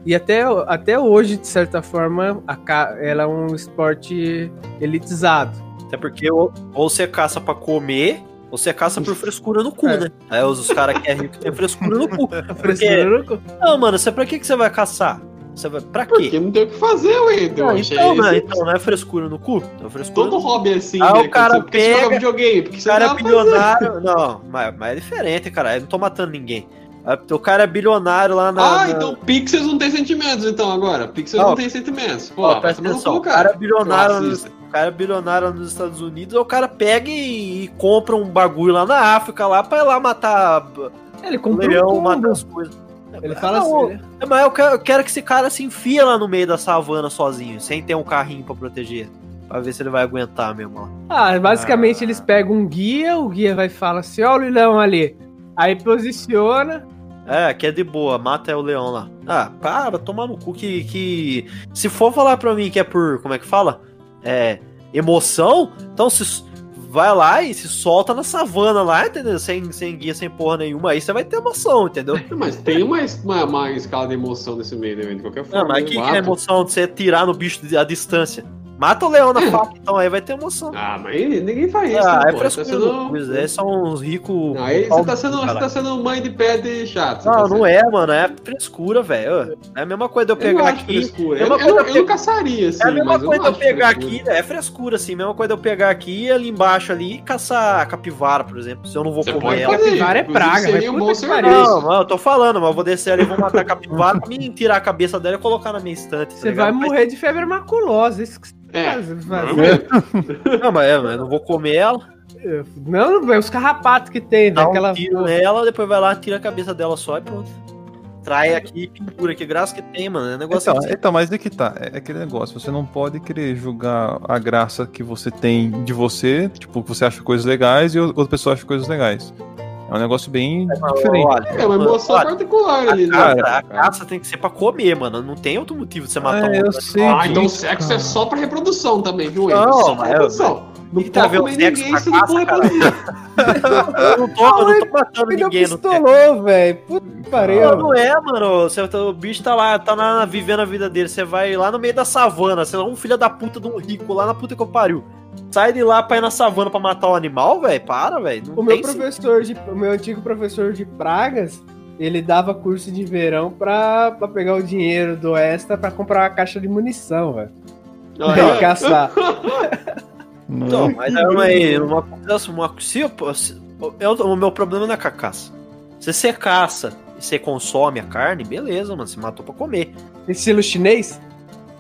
e até, até hoje, de certa forma, a ca- ela é um esporte elitizado. Até porque ou, ou você caça pra comer, você caça por frescura no cu, É. né? Aí os, os caras que é rico tem frescura no cu. Frescura no cu. Não, mano, você pra que, que você vai caçar? Você vai. Pra quê? Porque não tem o que fazer, Wendel. Não, então, né? esse- então não é frescura no cu? É frescura Todo hobby é assim, Ah, né? o cara Porque você joga pega- videogame, porque O você cara é bilionário. Não, mas, mas é diferente, cara. Eu não tô matando ninguém. O cara é bilionário lá na. Ah, na- então Pixels não tem sentimentos, então, agora. Pixels Não. não tem sentimentos. Pô, Ó, presta atenção, cu, o cara é bilionário. O cara é bilionário nos Estados Unidos, o cara pega e, e compra um bagulho lá na África lá pra ir lá matar Ele o comprou leão, um matar as coisas. Ele fala Não, assim, né? É, Mas eu quero, eu quero que esse cara se enfia lá no meio da savana sozinho, sem ter um carrinho pra proteger. Pra ver se ele vai aguentar mesmo. ó. Ah, basicamente Ah. eles pegam um guia, o guia vai falar assim, ó o leão ali. Aí posiciona, É, que é de boa, mata é o leão lá. Ah, para, tomar no cu que, que. Se for falar pra mim que é por. Como é que fala? É. Emoção, então se. Vai lá e se solta na savana lá, entendeu? Sem, sem guia, sem porra nenhuma. Aí você vai ter emoção, entendeu? Mas tem uma, uma, uma escala de emoção nesse meio, né, de qualquer forma. Não, mas né? que, que é emoção de você tirar no bicho à distância? Mata o leão na faca, então aí vai ter emoção. Ah, mas ninguém faz isso, Ah, né, é frescura. Tá sendo... Pois é, são uns ricos. Não, aí você tá sendo, você tá sendo mãe de pé de chato. Não, tá não sendo. é, mano. É frescura, velho. É a mesma coisa de eu Eu não pegar acho aqui. frescura. é Eu, uma eu, não- eu não caçaria, assim, É a mesma mas eu coisa não de eu pegar frescura. aqui, é frescura, assim. Mesma coisa de eu pegar aqui e ali embaixo ali e caçar capivara, por exemplo. Se eu não vou Você comer pode ela. fazer, Capivara é praga, seria vai um. Não, mano, eu tô falando, mas eu vou descer ali, vou matar a capivara, me tirar a cabeça dela e colocar na minha estante. tá você vai morrer de febre maculosa. Isso que você É, faz- provavelmente. Não, mas, é, mas eu não vou comer ela. Não, é os carrapatos que tem, Dá daquela. um tiro nela, depois vai lá, tira a cabeça dela só e pronto. Trai aqui e pintura, que graça que tem, mano. É negócio Então, assim. então, mas é que tá. É aquele negócio. Você não pode querer julgar a graça que você tem de você, tipo, você acha coisas legais e outra pessoa acha coisas legais. É um negócio bem diferente. Olha, É uma emoção olha, particular ali, né? caça, a caça tem que ser pra comer, mano. Não tem outro motivo de você matar É, um eu outro. sei Ah, então o disso, sexo cara. é só pra reprodução também, viu? Não, Não, só pra mas é- reprodução. Não que tá pode vendo comer ninguém se não for cara? reproduzir. Eu não tô, eu não tô matando ninguém. Não, tem. pistolou, velho. Puta que pariu. Não, não é, mano. Você, o bicho tá lá, tá lá vivendo a vida dele. Você vai lá no meio da savana, sei lá, um filho da puta de um rico lá na puta que eu pariu. Sai de lá pra ir na savana pra matar o animal, velho? Para, velho. Não O meu tem professor de, o meu antigo professor de pragas, ele dava curso de verão pra, pra pegar o dinheiro do extra pra comprar uma caixa de munição, velho. Pra caçar. Não. Então, mas é uma, uma, coisa- uma se, eu- se- eu- o meu problema não é com a caça. Se você caça e você consome a carne, beleza, mano. Você matou pra comer. Estilo chinês?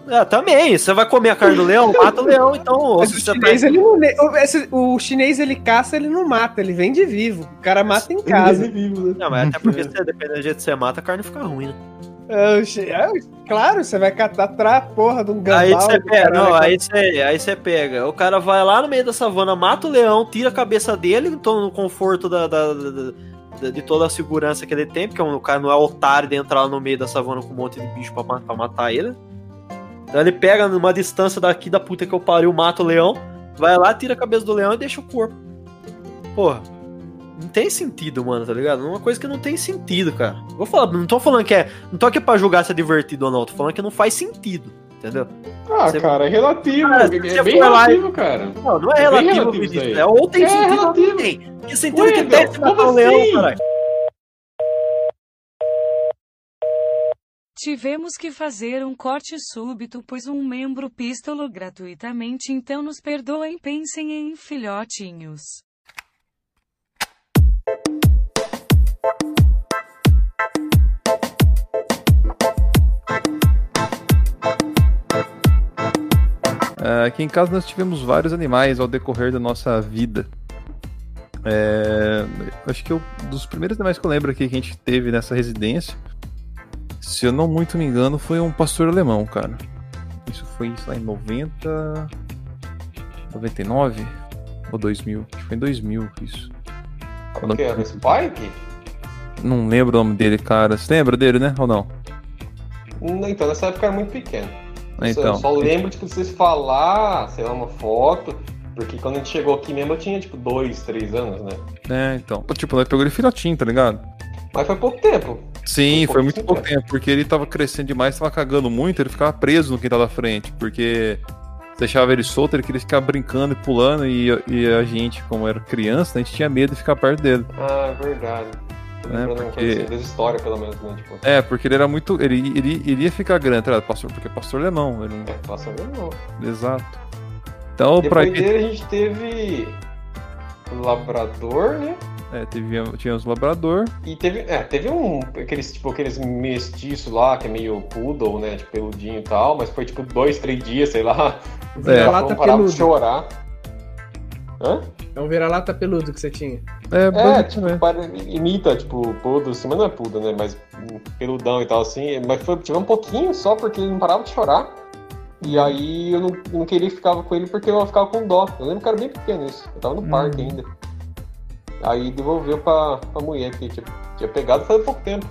É, também. Você vai comer a carne do leão, mata o leão, então. Mas o você chinês, tá- ele não, o, esse- o chinês ele caça, ele não mata, ele vende vivo. O cara mata em casa. vivo, né? Não, mas até porque, se, dependendo do jeito que você mata, a carne fica ruim, né? É, chi- é, claro, você vai catar a porra de um gambá. Aí você do pega, não, cara. aí você, aí você pega. O cara vai lá no meio da savana, mata o leão, tira a cabeça dele, então no conforto da, da- da- da- de toda a segurança que ele tem, porque o cara não é otário de entrar lá no meio da savana com um monte de bicho pra matar, pra matar ele. Então ele pega numa distância daqui da puta que eu pariu, mata o leão, vai lá, tira a cabeça do leão e deixa o corpo. Porra. Não tem sentido, mano, tá ligado? É uma coisa que não tem sentido, cara. Vou falar, não tô falando que é. Não tô aqui pra julgar se é divertido ou não, tô falando que não faz sentido, entendeu? Ah, Você- cara, é relativo. Cara, é bem relativo, cara. Não, não é É relativo, relativo. É ou tem É sentido ou relativo. não tem. Que sentido Ué, que meu, tem se matar um leão, assim? caralho? Tivemos que fazer um corte súbito, pois um membro pistolou gratuitamente, então nos perdoem, pensem em filhotinhos. Ah, Aqui em casa nós tivemos vários animais ao decorrer da nossa vida. É, acho que eu, dos primeiros animais que eu lembro aqui que a gente teve nessa residência, se eu não muito me engano, foi um pastor alemão, cara. Isso foi sei lá, em 90. 99 ou 2000? Acho que foi em 2000 isso. O que era? Spike? Não lembro o nome dele, cara. Você lembra dele, né? Ou não? Não, Então, nessa época era muito pequeno. Ah, Eu Então. só lembro, tipo, de vocês falar, sei lá, uma foto. Porque quando a gente chegou aqui mesmo, eu tinha, tipo, dois, três anos, né? É, então. Tipo, nós pegou ele filhotinho, tá ligado? Mas foi pouco tempo. Sim, Foi foi muito pouquíssimo pouco tempo, porque ele tava crescendo demais, tava cagando muito, ele ficava preso no quintal da frente, porque deixava ele solto, ele queria ficar brincando e pulando, e, e a gente, como era criança, a gente tinha medo de ficar perto dele. Ah, é verdade. É, uma porque- assim, das histórias, pelo menos, né? Tipo, É, porque ele era muito. Ele, ele iria ficar grande, ligado? pastor, porque pastor alemão. Ele, é, passa bem não. Exato. Então, pra Depois evitar. dele a gente teve Labrador, né? É, teve, tinha os labrador. E teve, é, teve um, aqueles, tipo, aqueles mestiços lá, que é meio poodle, né? Tipo, peludinho e tal, mas foi tipo dois, três dias, sei lá. Vira-lata não parava de peludo. chorar. Hã? É um vira-lata peludo que você tinha. É, É, tipo, pare- imita, tipo, poodle, assim, mas não é poodle, né? Mas peludão e tal, assim. Mas foi, tive um pouquinho só, porque ele não parava de chorar. E aí eu não, não queria ficar com ele porque eu ficava com dó. Eu lembro que era bem pequeno isso. Eu tava no parque Uhum. ainda. Aí devolveu pra, pra mulher, que tinha, tinha pegado faz pouco tempo.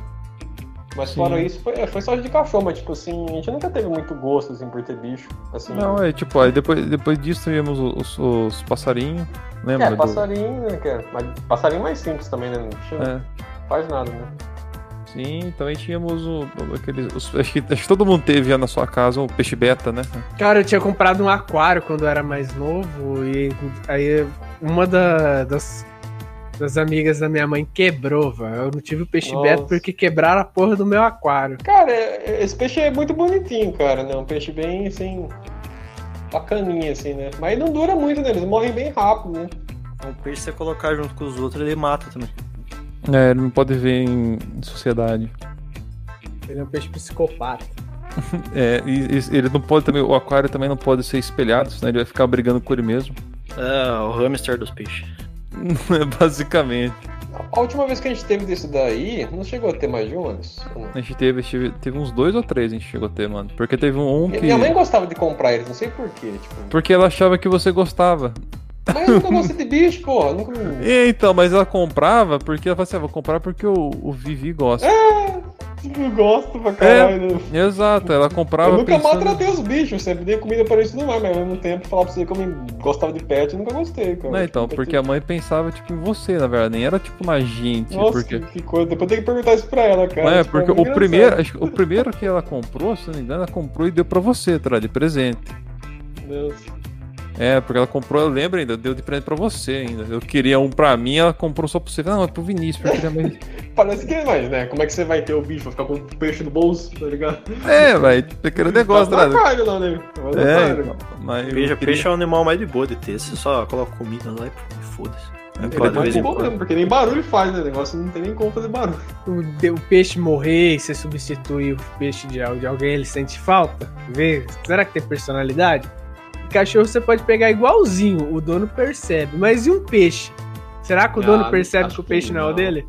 Mas Sim. fora isso, foi, foi só de cachorro, mas tipo assim, a gente nunca teve muito gosto assim por ter bicho. Assim, Não, é tipo, aí depois, depois disso tivemos os, os passarinhos. Lembra? é, do- passarinho, né, que é, mas passarinho mais simples também, né? Não É. faz nada, né? Sim, também tínhamos o, aqueles. os- acho, que, acho que todo mundo teve já na sua casa o peixe beta, né? Cara, eu tinha comprado um aquário quando eu era mais novo e aí uma da- das, das amigas da minha mãe quebrou, velho. Eu não tive o peixe Nossa. beta porque quebraram a porra do meu aquário. Cara, esse peixe é muito bonitinho, cara, né? Um peixe bem assim. bacaninha, assim, né? Mas não dura muito, né? Eles morrem bem rápido, né? Um peixe você colocar junto com os outros, ele mata também. É, ele não pode ver em, em sociedade. Ele é um peixe psicopata. É, e, e ele não pode também. O aquário também não pode ser espelhado, senão ele vai ficar brigando com ele mesmo. É, o hamster dos peixes. Basicamente. A última vez que a gente teve desse daí, não chegou a ter mais de um, não? A gente teve, teve, teve uns dois ou três a gente chegou a ter, mano. Porque teve um que. Minha mãe gostava de comprar eles, não sei porquê, tipo. Porque ela achava que você gostava. Mas eu nunca gostei de bicho, porra. Nunca... E, então, mas ela comprava porque ela falava assim: ah, vou comprar porque o, o Vivi gosta. Eu gosto pra caralho. né? Exato, ela comprava. Eu nunca pensando- maltratei os bichos, sempre dei comida para isso não mais, mas ao mesmo tempo falar pra você que eu gostava de pet, eu nunca gostei, cara. Não, então, porque tive- a mãe pensava, tipo, em você, na verdade, nem era tipo na gente. Nossa, porque... que coisa. Depois tem que perguntar isso pra ela, cara. Não, é, Tipo, porque muito o primeiro, acho que o primeiro que ela comprou, se não me engano, ela comprou e deu pra você, tá? De presente. Nossa. É, porque ela comprou, eu lembro ainda, deu de presente pra você ainda. Eu queria um pra mim, ela comprou só pra você. Não, é pro Vinícius, porque queria mais. Parece que é mais, né? Como é que você vai ter o bicho? Vai ficar com o peixe no bolso, tá ligado? É, vai, aquele negócio, Tá né? lá, né? Tá no É, aquário. então, mas Peixe, queria- peixe é o animal mais de boa de ter. Você só coloca comida lá e pô, foda-se. É, Pode, de Mas vez é em bom mesmo, porque nem barulho faz, né? O negócio não tem nem como fazer barulho. O, de- o peixe morrer e você substituir o peixe de, de alguém, ele sente falta? Vê? Será que tem personalidade? Cachorro você pode pegar igualzinho, o dono percebe. Mas e um peixe? Será que o Ah, dono percebe acho que o que peixe não é o não. dele?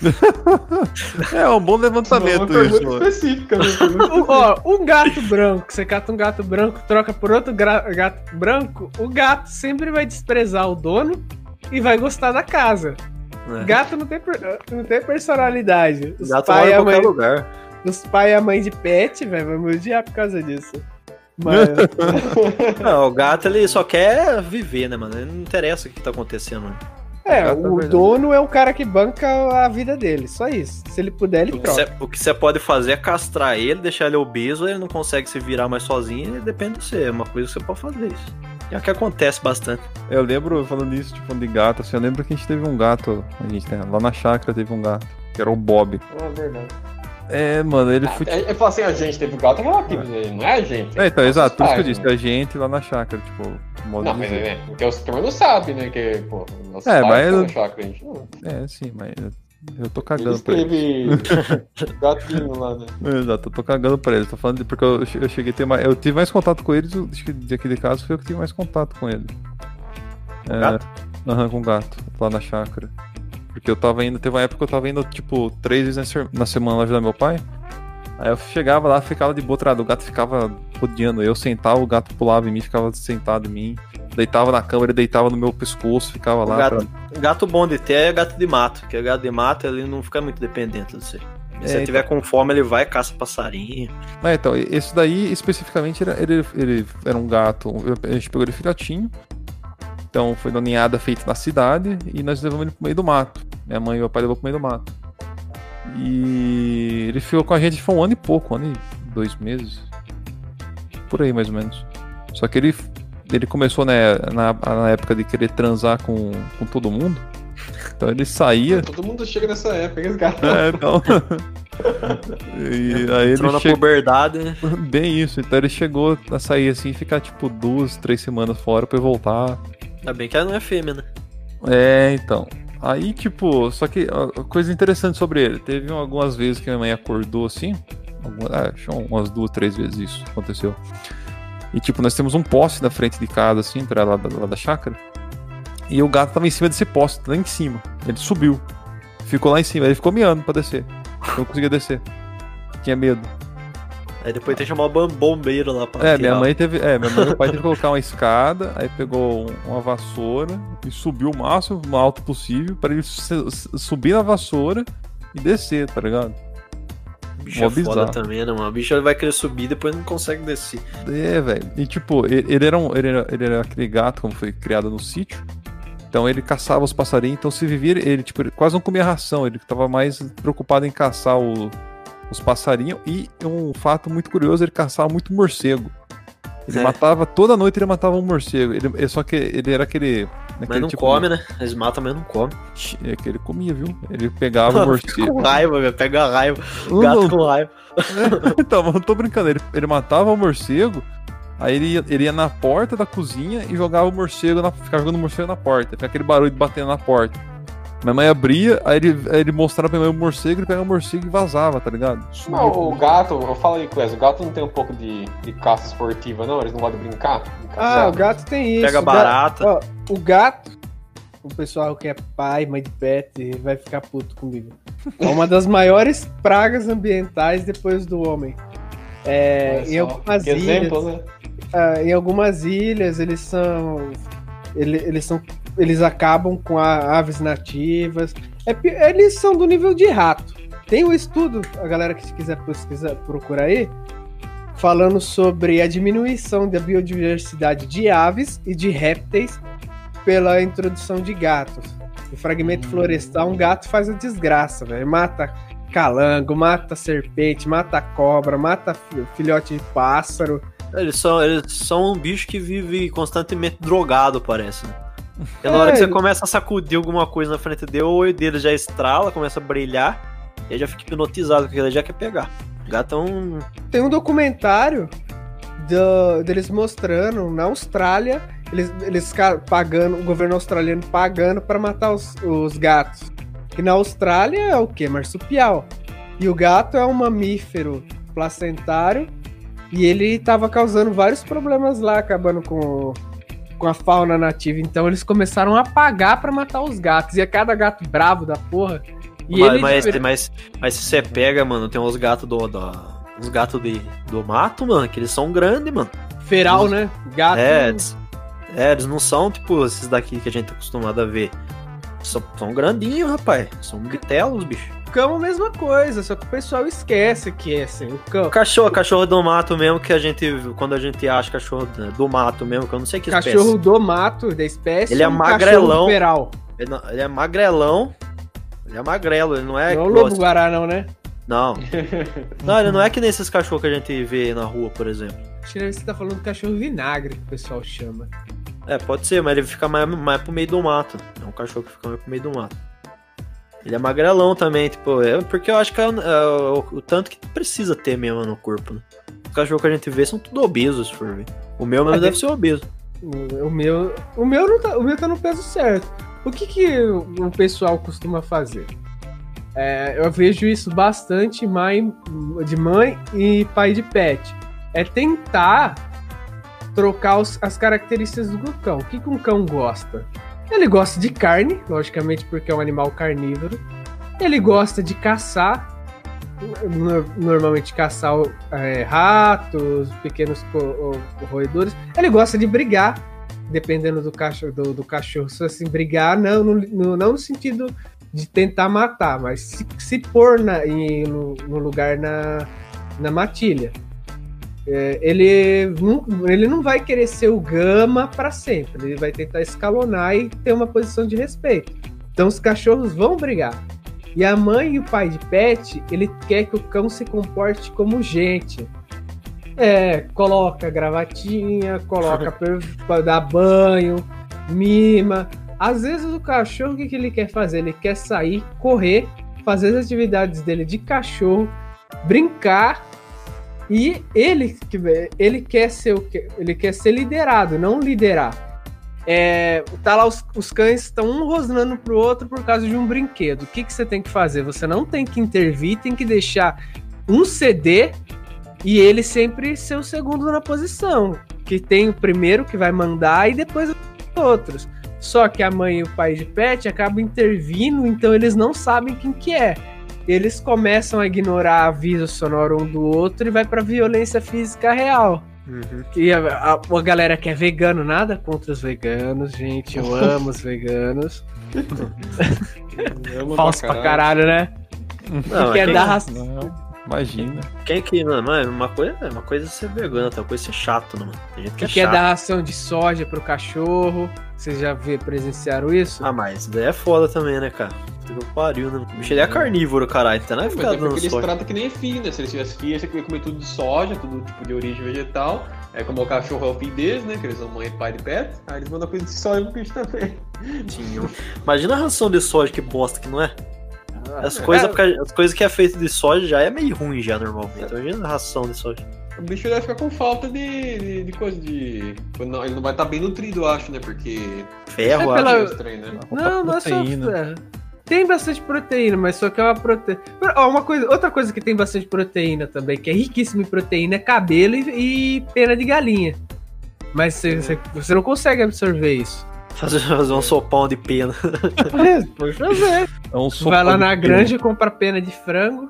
É um bom Não, é levantamento pergunta isso. específica, né? Um- Ó, um gato branco, você cata um gato branco, troca por outro gato branco, o gato sempre vai desprezar o dono e vai gostar da casa. É. Gato não tem, não tem personalidade. Os Gato pai mora e em a qualquer mãe, lugar. os pai e a mãe de pet, velho, vai me odiar por causa disso. Mas, Não, o gato ele só quer viver, né, mano? Ele não interessa o que tá acontecendo. né? é, é o verdade. dono é o cara que banca a vida dele, só isso. Se ele puder, ele O que troca. O que você pode fazer é castrar ele, deixar ele obeso, ele não consegue se virar mais sozinho, e depende de você. É uma coisa que você pode fazer isso. É o que acontece bastante. Eu lembro, falando nisso, tipo, de gato, assim, eu lembro que a gente teve um gato, a gente, né, lá na chácara teve um gato, que era o Bob. Ah, verdade. É, mano, ele foi. É, é falar assim, a gente teve o gato relativo, né? não é a gente. É, então, exato, por isso que eu disse, a gente lá na chácara, tipo, modo Não, de mas dizer. é, porque os não sabe, né? Que, pô, nossos É, mas- na chácara, a gente não. É, sim, mas eu- tô cagando Eles pra ele. teve gatinho lá, né? Exato, eu tô cagando pra ele. Tô falando de, porque eu, eu cheguei a ter mais. Eu tive mais contato com eles, acho que daqui de casa foi eu que tive mais contato com ele. É, gato? Aham, com o gato, lá na chácara. Porque eu tava indo, teve uma época que eu tava indo, tipo, três vezes na se- na semana lá ajudar meu pai. Aí eu chegava lá, ficava de boa, atrás, o gato ficava rodeando. Eu sentava, o gato pulava em mim, ficava sentado em mim. Deitava na cama, ele deitava no meu pescoço, ficava O lá. gato, pra- gato bom de ter é gato de mato, porque gato de mato ele não fica muito dependente de você. Se É, você então. tiver com fome, ele vai, caça passarinho. Mas então, esse daí especificamente era, ele, ele era um gato. A gente pegou ele filhotinho. Então foi uma ninhada feita na cidade e nós levamos ele pro meio do mato. Minha mãe e meu pai levou pro meio do mato. E ele ficou com a gente foi um ano e pouco, um ano e dois meses. Por aí mais ou menos. Só que ele, ele começou né, na, na época de querer transar com, com todo mundo. Então ele saía. Todo mundo chega nessa época, esse. É, então. e aí Entrou ele na chegou. puberdade, né? Bem isso, então ele chegou a sair assim, ficar tipo duas, três semanas fora pra eu voltar. Ainda bem que ela não é fêmea, né? É, então. Aí, tipo, só que a coisa interessante sobre ele, teve algumas vezes que minha mãe acordou assim, algumas, ah, acho umas duas, três vezes isso aconteceu. E tipo, nós temos um poste na frente de casa, assim, pra lá, da- lá da chácara. E o gato tava em cima desse poste, lá em cima. Ele subiu. Ficou lá em cima, ele ficou miando pra descer. Não conseguia descer. Tinha medo. Aí depois tem que chamar o bom- bombeiro lá pra É, tirar. minha mãe teve. É, minha mãe e meu pai teve que colocar uma escada, aí pegou um- uma vassoura e subiu o máximo o alto possível pra ele su- su- subir na vassoura e descer, tá ligado? Bicho é foda também, né, mano? O bicho ele vai querer subir e depois não consegue descer. É, velho. E tipo, ele, ele era um, ele, era, ele era aquele gato, como foi criado no sítio. Então ele caçava os passarinhos, então se vivia, ele tipo, ele quase não comia ração, ele tava mais preocupado em caçar o- os passarinhos. E um fato muito curioso, ele caçava muito morcego. Ele É. matava, toda noite ele matava um morcego. Ele, só que ele era aquele. Mas não tipo come, né? Eles matam, mas não come. É que ele comia, viu? Ele pegava o Fica morcego. com raiva, velho. Pega a raiva. Não, Gato não, com raiva. então, mas não tô brincando. Ele, ele matava o morcego, aí ele ia, ele ia na porta da cozinha e jogava o morcego, na, ficava jogando o morcego na porta. Fica aquele barulho de batendo na porta. Minha mãe abria, aí ele, aí ele mostrava pra minha mãe o morcego, ele pegava o morcego e vazava, tá ligado? Sumia Não, o gato, eu falo aí, Clésio, o gato não tem um pouco de, de caça esportiva, não? Eles não gostam de brincar? De Ah, o gato tem isso. Pega o barata. ó, o gato, o pessoal que é pai, mãe de pet, vai ficar puto comigo. É uma das maiores pragas ambientais depois do homem. É, em algumas que ilhas, exemplo, né? ah, em algumas ilhas eles são, ele- eles são, eles acabam com a- aves nativas. É eles são do nível de rato. Tem um estudo, a galera que quiser pesquisar, procura aí, falando sobre a diminuição da biodiversidade de aves e de répteis pela introdução de gatos. No fragmento florestal, um gato faz a desgraça, velho. Mata calango, mata serpente, mata cobra, mata fi- filhote de pássaro. Eles são, eles são um bicho que vive constantemente drogado, parece. Né? E na É, hora que você ele- começa a sacudir alguma coisa na frente dele, o olho dele já estrala, começa a brilhar, e aí já fica hipnotizado, porque ele já quer pegar. O gato é um. Tem um documentário do- deles mostrando na Austrália, eles, eles pagando, o governo australiano pagando para matar os, os gatos. E na Austrália é o que? Marsupial. E o gato é um mamífero placentário e ele estava causando vários problemas lá, acabando com, com a fauna nativa. Então eles começaram a pagar para matar os gatos. E é cada gato bravo da porra. E mas, ele mas, mas, mas se você pega, mano, tem uns gatos do. do uns gatos de, do mato, mano, que eles são grandes, mano. feral, né? Gato. É, eles, é, eles não são tipo esses daqui que a gente tá acostumado a ver. São, são grandinhos, rapaz. São bitelos, bicho. Cão, a mesma coisa, só que o pessoal esquece que é assim. O cão, O cachorro, cachorro do mato mesmo que a gente. Quando a gente acha cachorro do mato mesmo, que eu não sei que cachorro espécie. do mato, da espécie, Ele é um magrelão. cachorro feral. Ele, não- ele é magrelão. Ele é magrelo, ele não é. não é o igual lobo guará, não, né? Não. Não, ele não é que nem esses cachorros que a gente vê na rua, por exemplo. Acho que você tá falando do cachorro vinagre que o pessoal chama. É, pode ser, mas ele fica mais, mais pro meio do mato. É um cachorro que fica mais pro meio do mato. Ele é magrelão também, tipo, é porque eu acho que é, o- é o, o tanto que precisa ter mesmo no corpo, né? Os cachorros que a gente vê são tudo obesos, for ver. O meu mesmo É, deve ser obeso. O o meu, o meu não tá, o meu tá no peso certo. O que que o pessoal costuma fazer? É, eu vejo isso bastante mãe, de mãe e pai de pet. É tentar trocar os- as características do cão. O que, que um cão gosta? Ele gosta de carne, logicamente porque é um animal carnívoro. Ele gosta de caçar, no- normalmente caçar é, ratos, pequenos roedores. Ele gosta de brigar, dependendo do cachorro, do, do cachorro. Se assim, brigar, não no, no- não no sentido de tentar matar, mas se, se pôr na, em- no, no lugar na, na matilha. É, ele, não, ele não vai querer ser o gama para sempre. Ele vai tentar escalonar e ter uma posição de respeito. Então os cachorros vão brigar. E a mãe e o pai de pet, ele quer que o cão se comporte como gente. É, coloca gravatinha, coloca pra dar banho, mima. Às vezes o cachorro, o que, que ele quer fazer? Ele quer sair, correr, fazer as atividades dele de cachorro, brincar e ele, ele quer ser o? Ele quer ser liderado, não liderar. É, tá lá, os, os cães estão um rosnando pro outro por causa de um brinquedo. O que, que você tem que fazer? Você não tem que intervir, tem que deixar um ceder e ele sempre ser o segundo na posição. Que tem o primeiro que vai mandar e depois os outros. Só que a mãe e o pai de pet acabam intervindo, então eles não sabem quem que é. Eles começam a ignorar aviso sonoro um do outro e vai pra violência física real. E a, a- a galera que é vegano, nada contra os veganos, gente. Eu amo os veganos. Falso pra caralho, né? Não, quer quem, dar raça. Não, imagina. quem que. Mano, é uma coisa, é uma coisa é ser vegano, outra coisa é ser chato, né, mano? Tem gente que, Que é quer chato. dar ração de soja pro cachorro. Vocês já vê, presenciaram isso? Ah, mas isso daí é foda também, né, cara? Que pariu, né? O bicho ele é carnívoro, caralho. Então não é ficar é dando soja. tratam que nem filho, né? Se eles tivessem filho, você ia comer tudo de soja, tudo tipo de origem vegetal. É como o cachorro é o filho deles, né? Que eles são mãe e pai de pet. Aí eles mandam coisa de soja pro bicho também. Tinha. Imagina a ração de soja que bosta que não é. As é. coisas as coisas que é feito de soja já é meio ruim já normalmente. Então, Imagina a ração de soja. O bicho vai ficar com falta de, de, de coisa de. Não, ele não vai estar bem nutrido, eu acho, né? Porque. Ferro, É pela- acho. É estranho, né? Não, não é só. proteína. é. Tem bastante proteína, mas só que é uma proteína. Uma coisa, outra coisa que tem bastante proteína também, que é riquíssima em proteína, é cabelo e, e pena de galinha. Mas você, você, você não consegue absorver isso. Fazer, fazer um sopão de pena. É, Pode fazer. É um Vai lá sopão na granja e compra pena de frango,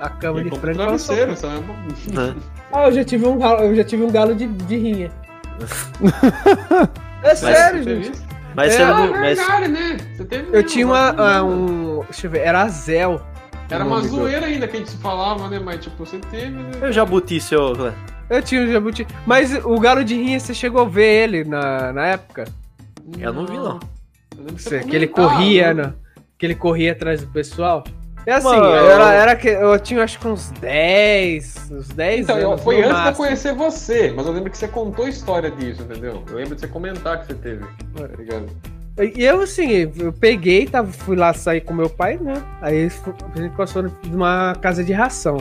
a cama E de um frango. travesseiro, sabe? né? Ah, eu já tive um galo, eu já tive um galo de, de rinha. é sério, Você teve gente. Mas É, você Ah, não. Mas, verdade, né? Você teve Eu tinha uma, agora ah, eu lembro. um. Deixa eu ver, era a Zel. Era uma zoeira ainda que a gente falava, né? Mas tipo, você teve, né? eu jabuti seu. Clé. Eu tinha um jabuti. Mas o galo de rinha, você chegou a ver ele na, na época? Eu não vi, não. Eu lembro que Você, que ele corria, né? Que ele corria atrás do pessoal. É assim, Mano, era, era que eu tinha acho que uns 10, uns 10 Então, eu- anos. foi antes de eu máximo. conhecer você, mas eu lembro que você contou a história disso, entendeu? Eu lembro de você comentar que você teve. Tá ligado? E eu, assim, eu peguei, tava, fui lá sair com meu pai, né? Aí a gente passou numa casa de ração.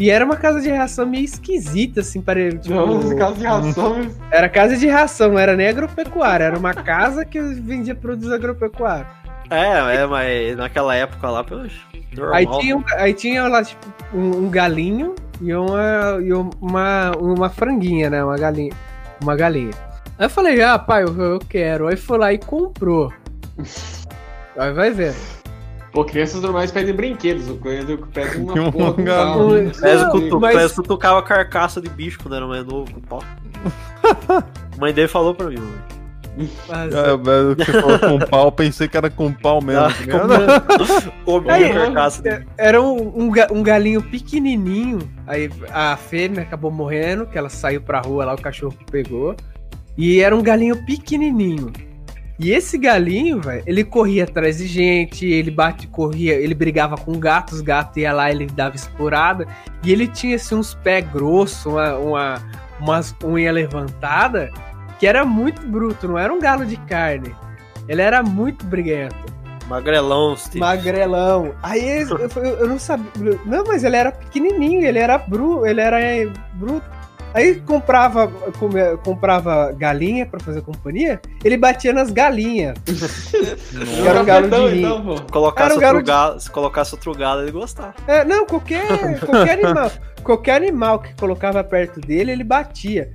E era uma casa de ração meio esquisita, assim, para tipo, Não, casos de ração, Era casa de ração, não era nem agropecuária. Era uma casa que vendia produtos agropecuários. É, é, mas naquela época lá, poxa, normal. Aí tinha, um- aí tinha lá, tipo, um, um galinho e, uma, e uma, uma franguinha, né? Uma galinha. Uma galinha. Aí eu falei, ah, pai, eu, eu quero. Aí foi lá e comprou. Aí vai ver. Pô, crianças normais pedem brinquedos, o Coelho pede uma Um porra um Não, que tu, mas- tocava carcaça de bicho quando era mais novo, com pau. A mãe dele falou pra mim, mano. Mas- É, mas que você falou com pau, pensei que era com pau mesmo. Ah, ligado? Comia Aí, carcaça de Era um, um, um galinho pequenininho. Aí a fêmea acabou morrendo, que ela saiu pra rua lá, o cachorro pegou. E era um galinho pequenininho. E esse galinho, velho, ele corria atrás de gente, ele bate, corria, ele brigava com gatos, os gatos ia lá, ele dava esporada. E ele tinha assim uns pés grossos, uma, uma, umas unha levantada, que era muito bruto, não era um galo de carne. Ele era muito briguento. magrelão, Steve. Magrelão. Aí eu, eu, eu não sabia. Não, mas ele era pequenininho, ele era bru, ele era é, bruto. Aí comprava, come- comprava galinha pra fazer companhia, ele batia nas galinhas. Era um galo de rinho. então, pô. Colocasse Era um outro galo de- galo, se colocasse outro galo, ele gostava. É, não, qualquer, qualquer animal. Qualquer animal que colocava perto dele, ele batia.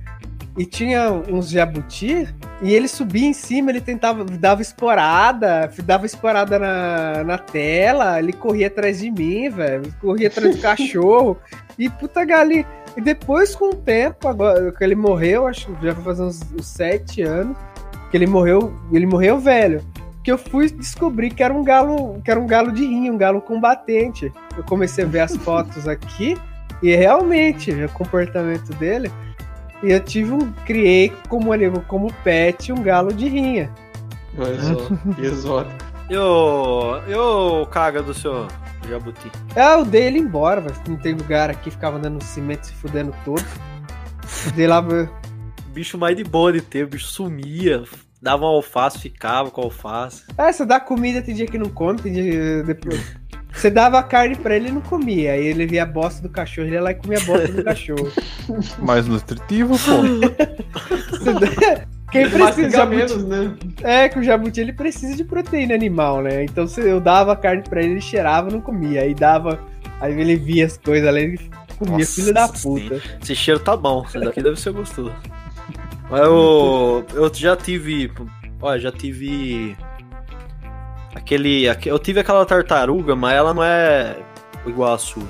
E tinha uns jabuti, e ele subia em cima, ele tentava, dava esporada, dava esporada na, na tela, ele corria atrás de mim, velho, corria atrás do cachorro, e puta galinha. E depois, com o tempo, agora que ele morreu, acho que já vai fazer uns, uns sete anos, que ele morreu, ele morreu velho. Que eu fui descobrir que era um galo, que era um galo de rinho, um galo combatente. Eu comecei a ver as fotos aqui, e realmente, o comportamento dele. E eu tive um. Criei como, animal- como pet um galo de rinha. Exótico. E o. E o caga do seu jabuti? Ah, eu dei ele embora, velho. Não tem lugar aqui, ficava andando no cimento se fudendo todo. Dei lá. Bicho mais de boa de ter, o bicho sumia, dava uma alface, ficava com a alface. Ah, você dá comida, tem dia que não come, tem dia. Depois. Você dava carne pra ele e não comia. Aí ele via a bosta do cachorro, ele ia lá e comia a bosta do cachorro. Mais nutritivo, pô. Você dá- Quem precisa de jabuti, menos, né? É, que o jabuti ele precisa de proteína animal, né? Então se eu dava carne pra ele, ele cheirava não comia. Aí dava. Aí ele via as coisas ali, ele comia, Nossa, filho da sim. puta. Esse cheiro tá bom, esse daqui deve ser gostoso. Mas eu, eu já tive. Olha, já tive. Aquele, aque- Eu tive aquela tartaruga, mas ela não é igual a sua.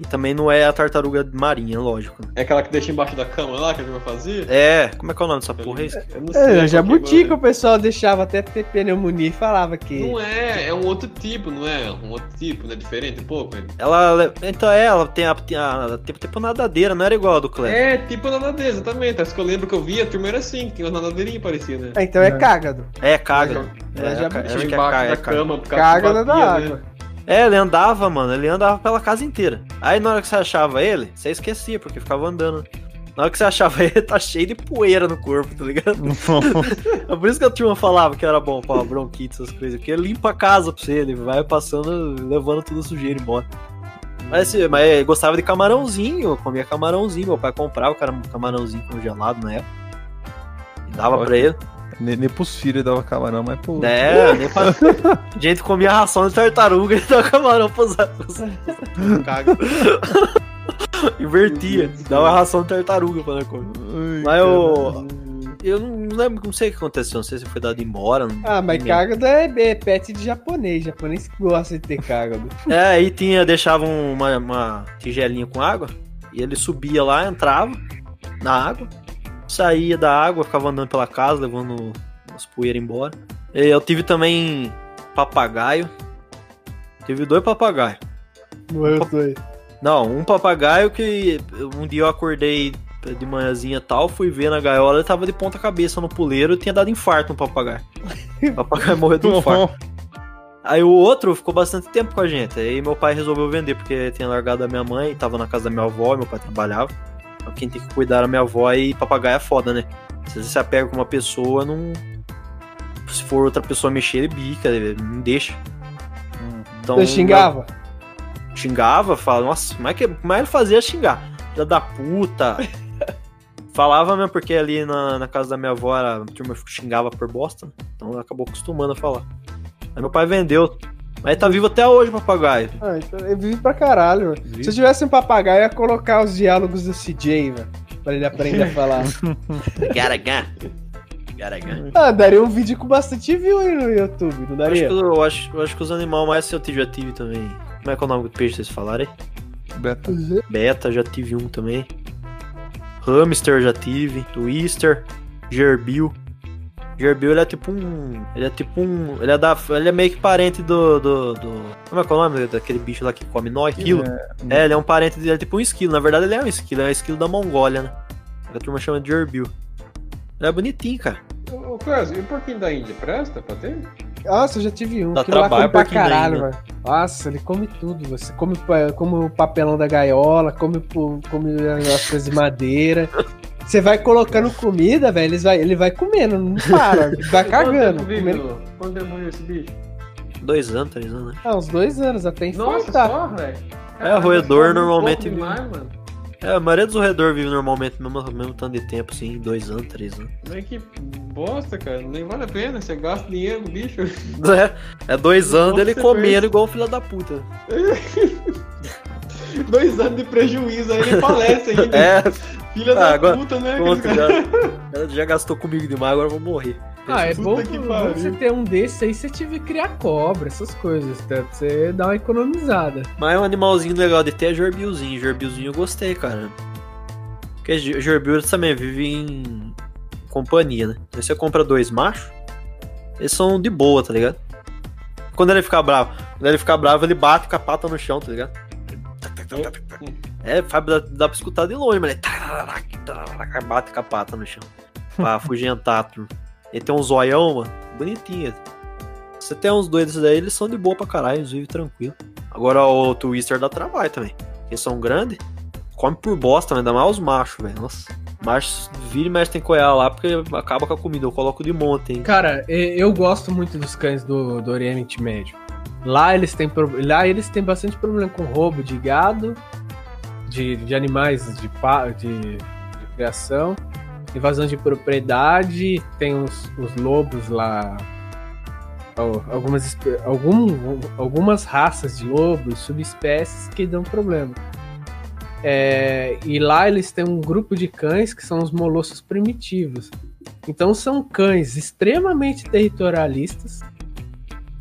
E também não é a tartaruga marinha, lógico. né? É aquela que deixa embaixo da cama lá que a gente vai fazer? É, como é que é o nome dessa porra? É isso? Eu não sei. É, jabuti que que o pessoal deixava até ter pneumonia e falava que. Não é, é um outro tipo, não é? Um outro tipo, né? Diferente um pouco. ele. Ela. Então é, ela tem a, a- tipo, tipo nadadeira, não era igual a do Cleber. É, tipo nadadeira, exatamente. Acho que eu lembro que eu vi, a turma era assim, que tinha umas nadadeirinhas parecidas, né? Ah, então é cágado. É, caga. Mas É, já ca- meti acho que é embaixo caga, da é caga. cama, por causa Caga que da batia, água. né? É, ele andava, mano, ele andava pela casa inteira. Aí na hora que você achava ele, você esquecia, porque ficava andando. Na hora que você achava ele, tá cheio de poeira no corpo, tá ligado? É por isso que a turma falava que era bom pra bronquite, essas coisas. Porque ele limpa a casa pra você, ele vai passando, levando tudo sujeira embora. Mas, assim, mas gostava de camarãozinho, eu comia camarãozinho. Meu pai comprava cara- camarãozinho congelado na época. E dava pra ele. Nem, nem pros filhos dava camarão, mas pô. É, nem pra... Gente comia ração de tartaruga e dava camarão pros Caga. Invertia. Dava ração de tartaruga pra nós comer. Ai, Mas eu. Eu não lembro, não sei o que aconteceu. Não sei se foi dado embora. não- Ah, mas cágado é, é pet de japonês. Japonês que gosta de ter cágado. É, aí tinha, deixava uma, uma tigelinha com água, e ele subia lá, entrava na água, saía da água, ficava andando pela casa, levando as poeiras embora. Eu tive também papagaio. Tive dois papagaios. Morreu os dois. Não, um papagaio que um dia eu acordei de manhãzinha e tal, fui ver na gaiola, ele tava de ponta cabeça no puleiro e tinha dado infarto no papagaio. O papagaio morreu de infarto. Aí o outro ficou bastante tempo com a gente. Aí meu pai resolveu vender, porque tinha largado a minha mãe, tava na casa da minha avó, meu pai trabalhava. Quem tem que cuidar era minha avó e papagaio é foda, né? Se você se apega com uma pessoa, não. Se for outra pessoa mexer, ele bica, ele não deixa. Então, Você xingava? Xingava, fala, nossa, como é que como é ele fazia xingar? Filha da puta. Falava mesmo, porque ali na, na casa da minha avó era- a turma xingava por bosta, né? então ela acabou acostumando a falar. Aí meu pai vendeu. Mas tá vivo até hoje, papagaio. Ah, então ele vive pra caralho, mano. Se eu tivesse um papagaio, eu ia colocar os diálogos do CJ, velho. Pra ele aprender a falar. Garagá. Garagá. ah, daria um vídeo com bastante view aí no YouTube, não Eu acho, daria? que, eu, acho, eu acho que os animais mais eu tive, já tive também. Como é que é o nome do peixe que vocês falaram aí? Beta. Beta, já tive um também. Hamster já tive. Twister. Gerbil. Gerbil ele é tipo um. Ele é tipo um. Ele é da. Ele é meio que parente do. do, do- como é que é o nome daquele bicho lá que come nó? Esquilo? É, ele é um parente dele, é tipo um esquilo. Na verdade, ele é um esquilo, é um esquilo da Mongólia, né? A turma chama de Gerbil. Ele é bonitinho, cara. Ô, Clésio, e o porquinho da Índia presta pra ter? Nossa, eu já tive um. Dá Aquilo lá trabalho come pra caralho, mano. Nossa, ele come tudo. Você come, pa- come o papelão da gaiola, come, come as coisas de madeira. Você vai colocando comida, velho, eles vai, ele vai comendo, não para. Vai cagando. Quanto tempo vive, comendo-? Quanto tempo esse bicho? Dois anos, três anos, né? Ah, uns dois anos, até Nossa, infartar. só, velho. É, roedor normalmente Pouco demais, mano. É, a maioria dos roedores vive normalmente mesmo, mesmo tanto de tempo, assim, dois anos, três anos. Mas que bosta, cara. Nem vale a pena. Você gasta dinheiro com o bicho. É, é dois anos Nossa, dele você comendo igual um filho da puta. Dois anos de prejuízo, aí ele falece ainda. É, Filha Ah, da agora- puta, né? já, já, já gastou comigo demais, agora eu vou morrer. Ah, é bom, que bom você ter um desse aí, você tiver que criar cobra, essas coisas, tá? Pra você dar uma economizada. Mas um animalzinho legal de ter é gerbilzinho. Gerbilzinho eu gostei, cara. Porque ge- gerbil eles também vivem em companhia, né? Aí você compra dois machos, eles são de boa, tá ligado? Quando ele ficar bravo, quando ele ficar bravo, ele bate com a pata no chão, tá ligado? É, Fábio, dá, dá pra escutar de longe, mas ele bate com a pata no chão. Pra afugentar a turma. Ele tem um zoião, mano, bonitinho. Você tem uns dois desses daí, eles são de boa pra caralho, eles vivem tranquilo. Agora o Twister dá trabalho também. Eles são grandes, come por bosta, ainda mais os machos, velho. Nossa. Machos vira e mexe tem coiar lá porque acaba com a comida. Eu coloco de monte, hein? Cara, eu gosto muito dos cães do, do Oriente Médio. Lá eles têm lá eles têm bastante problema com roubo de gado, de, de animais de, de, de criação, invasão de propriedade, tem os, os lobos lá, al- algumas, algum, algumas raças de lobos, subespécies que dão problema. É, e lá eles têm um grupo de cães que são os molossos primitivos. Então são cães extremamente territorialistas.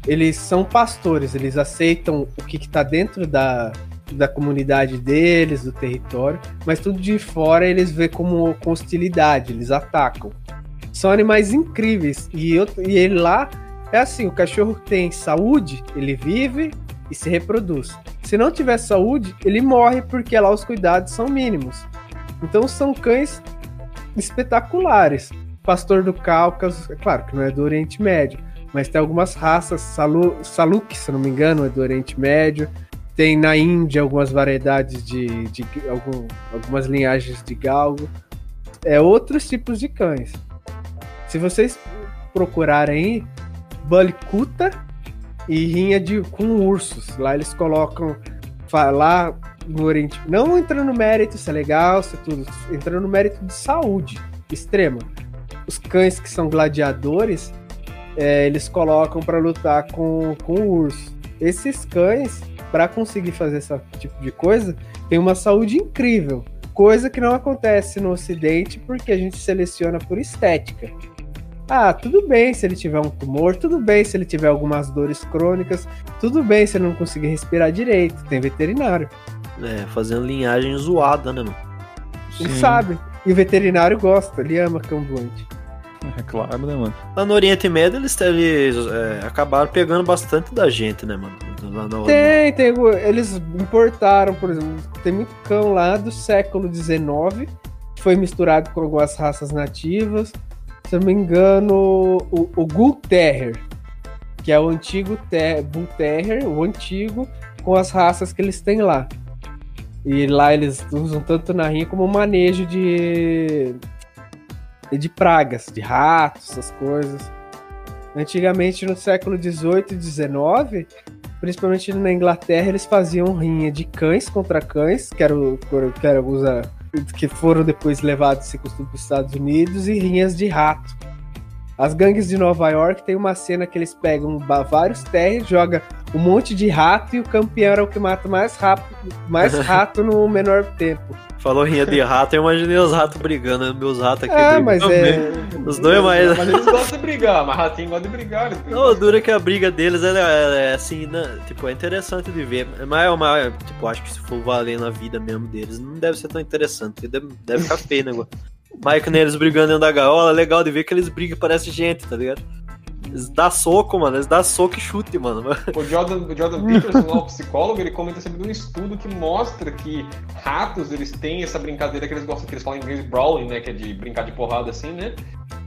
Eles são pastores, eles aceitam o que está dentro da, da comunidade deles, do território, mas tudo de fora eles vê como com hostilidade, eles atacam. São animais incríveis. E, eu, e ele lá é assim: o cachorro tem saúde, ele vive e se reproduz. Se não tiver saúde, ele morre porque lá os cuidados são mínimos. Então são cães espetaculares. Pastor do Cáucaso, é claro que não é do Oriente Médio, mas tem algumas raças, Salu, Saluk, se não me engano, é do Oriente Médio. Tem na Índia algumas variedades de, de algum- algumas linhagens de galgo. É outros tipos de cães. Se vocês procurarem aí, Balikuta e rinha de, com ursos. Lá eles colocam lá no Oriente. Não entrando no mérito se é legal, se é tudo. Entrando no mérito de saúde extrema. os cães que são gladiadores, é, eles colocam pra lutar com, com o urso. Esses cães, pra conseguir fazer esse tipo de coisa, tem uma saúde incrível. Coisa que não acontece no ocidente porque a gente seleciona por estética. Ah, tudo bem se ele tiver um tumor, tudo bem se ele tiver algumas dores crônicas, tudo bem se ele não conseguir respirar direito, tem veterinário. É, fazendo linhagem zoada, né, mano? Ele Sim. sabe. E o veterinário gosta, ele ama cão doente. É claro, né, mano? Lá no Oriente Médio eles, eles é, acabaram pegando bastante da gente, né, mano? Lá no- Tem, tem. Eles importaram, por exemplo, tem muito cão lá do século XIX, que foi misturado com algumas raças nativas. Se eu não me engano, o, o Bull Terrier, que é o antigo ter, Bull Terrier, o antigo, com as raças que eles têm lá. E lá eles usam tanto na rinha como manejo de de pragas, de ratos, essas coisas. Antigamente, no século XVIII e XIX, principalmente na Inglaterra, eles faziam rinha de cães contra cães, que, era o, que, era os, ah, que foram depois levados esse costume para os Estados Unidos, e rinhas de rato. As gangues de Nova York tem uma cena que eles pegam vários terriers, joga um monte de rato e o campeão era o que mata mais rápido, mais rato no menor tempo. Falou rinha de rato, eu imaginei os ratos brigando, né? meus ratos aqui É, brigando. mas é. Os dois, mas. Mas eles gostam de brigar, mas ratinho gosta de brigar. eles brigam. Não, dura que a briga deles é, é- é assim, né? Tipo, é interessante de ver. Mas é uma. Tipo, acho que se for valer na vida mesmo deles, não deve ser tão interessante, porque deve, deve ficar feio o negócio. Mas que nem eles brigando dentro da gaiola, legal de ver que eles brigam e parece gente, tá ligado? Eles dão soco, mano. Eles dão soco e chute, mano. O Jordan, o Jordan Peterson, lá, o psicólogo, ele comenta sempre de um estudo que mostra que ratos, eles têm essa brincadeira que eles gostam, que eles falam em inglês brawling, né, que é de brincar de porrada assim, né,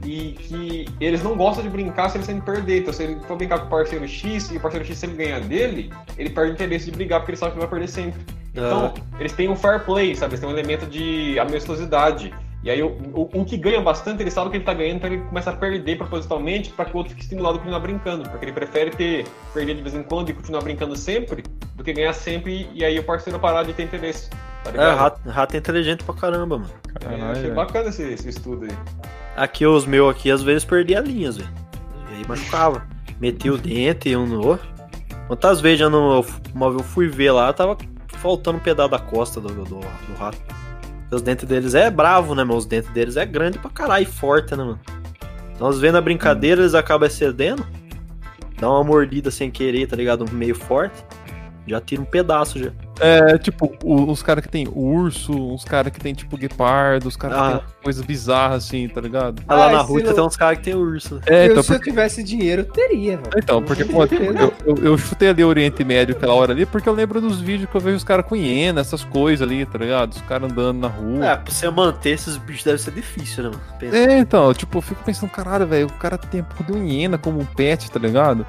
e que eles não gostam de brincar se eles que perder, então se ele for brincar com o parceiro X e o parceiro X sempre ganhar dele, ele perde o interesse de brigar porque ele sabe que vai perder sempre. Então, eles têm um fair play, sabe, eles têm um elemento de amistosidade. E aí, o, o, o que ganha bastante, ele sabe que ele tá ganhando, então ele começa a perder propositalmente para que o outro fique estimulado a continuar brincando. Porque ele prefere ter, perder de vez em quando e continuar brincando sempre, do que ganhar sempre e aí o parceiro parar de ter interesse. Tá É, ligado? rato, rato é inteligente pra caramba, mano. É, Caralho, achei bacana esse, esse estudo aí. Aqui, os meus aqui, às vezes perdia linhas, velho. E aí machucava. Metia o dente e um no outro. Quantas vezes já não, eu, uma vez eu fui ver lá, tava faltando um pedaço da costa do, do, do rato. Os dentes deles é bravo, né, mano? Os dentes deles é grande pra caralho forte, né, mano? Então, às vezes na brincadeira eles acabam excedendo, dá uma mordida sem querer, tá ligado? Meio forte, já tira um pedaço já. É, tipo, os caras que tem urso, os caras que tem, tipo, guepardo, os caras Ah. que tem coisas bizarras, assim, tá ligado? Ah, lá Ah, na rua não- tem uns caras que tem urso. né? É, eu, então, se eu porque, tivesse dinheiro, eu teria, velho. então, porque pô, eu, eu, eu chutei ali o Oriente Médio aquela hora ali, porque eu lembro dos vídeos que eu vejo os caras com hiena, essas coisas ali, tá ligado? Os caras andando na rua. É, pra você manter esses bichos deve ser difícil, né, mano? Pensa. É, então, tipo, eu fico pensando, caralho, velho, o cara tem a porra de um hiena como um pet, tá ligado?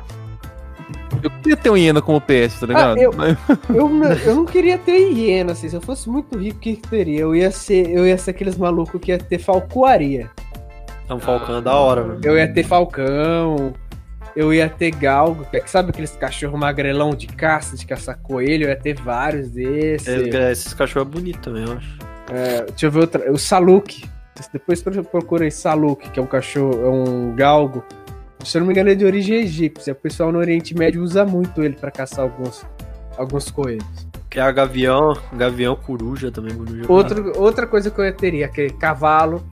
Eu queria ter um hiena como pet, tá ligado? eu- Mas- Eu, não- eu não queria ter hiena, assim. Se eu fosse muito rico, o que que teria? Eu ia ser, eu ia ser aqueles malucos que ia ter falcoaria. É um falcão é da hora, mano. Eu ia ter falcão, eu ia ter galgo. que- Sabe aqueles cachorro magrelão de caça, de caçar coelho? Eu ia ter vários desses. É, Esses cachorros é bonito também, eu acho. É, deixa eu ver outra. O Saluk. Depois pro- procura aí Saluk, que é um cachorro, é um galgo. Se eu não me engano, é de origem egípcia. O pessoal no Oriente Médio usa muito ele pra caçar alguns, alguns coelhos. Que é a gavião, gavião coruja também, coruja. Outro, outra coisa que eu ia teria, aquele cavalo,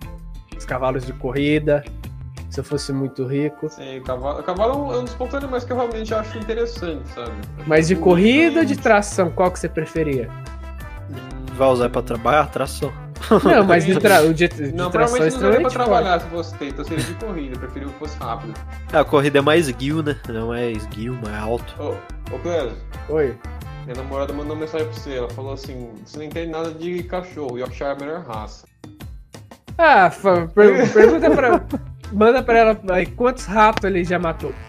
os cavalos de corrida, se eu fosse muito rico. Sim, o cavalo, o cavalo é um- dos poucos animais que eu realmente acho interessante, sabe? Mas de corrida ou de tração, qual que você preferia? Vai usar pra trabalhar? Tração. Não, mas de, tra o de, de Não, tração é provavelmente não pra extremamente forte. trabalhar se fosse ter, então seria de corrida, eu preferi que fosse rápido. É, a corrida é mais guio, né? Não é esguio, mais alto. Ô, ô Clésio, Oi. minha namorada mandou uma mensagem pra você, ela falou assim, você não entende nada de cachorro, Yorkshire é a melhor raça. Ah, per- pergunta pra. Manda pra ela aí, quantos ratos ele já matou.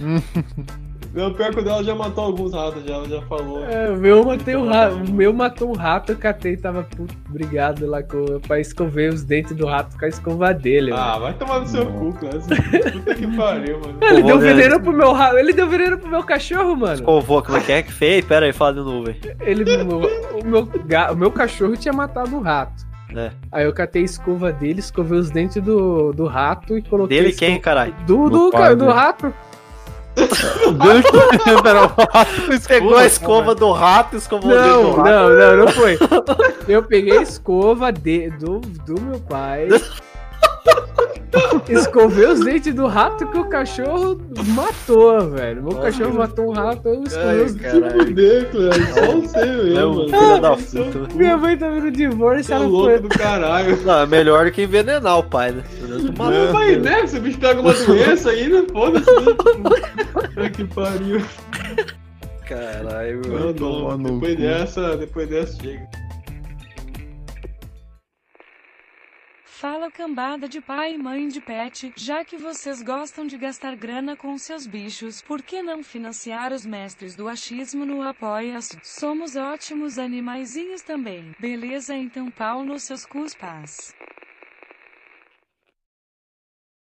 Não, pior que o dela já matou alguns ratos, já, ela já falou. É, o meu matei um rato. O meu matou um rato, eu catei tava puto, brigado lá com, pra escover os dentes do rato com a escova dele. Ah, vai tomar no seu cu, Clésio. Puta que pariu, mano. Ele deu veneno pro meu rato. Ele deu veneno pro meu cachorro, mano. Vô, como é que é que fez? Pera aí, fala de novo, velho. Ele, o, o meu, o meu cachorro tinha matado um rato. É. Aí eu catei a escova dele, escovei os dentes do, do rato e coloquei. Dele quem, caralho? Do, Do do, pai cara, rato. Pera, o rato Pegou a escova do rato e escovou o dedo Não, do rato. não, não, não foi. Eu peguei a escova de, do, do meu pai. Escovei os dentes do rato que o cachorro matou, velho. Meu cachorro matou um rato, eu escovei os dentes. caralho. Fuder, Cleber. Só você mesmo, filho da é puta. Minha mãe tá vendo divórcio, Você é ela louco foi. do caralho. Não, é melhor do que envenenar o pai, né? Vai, né? Se o bicho pega uma doença aí, né? Foda-se. que pariu. Caralho, mano. Depois dessa, depois dessa chega. Fala cambada de pai e mãe de pet, já que vocês gostam de gastar grana com seus bichos, por que não financiar os mestres do achismo no Apoia-se? Somos ótimos animaizinhos também. Beleza então pau nos seus cuspas.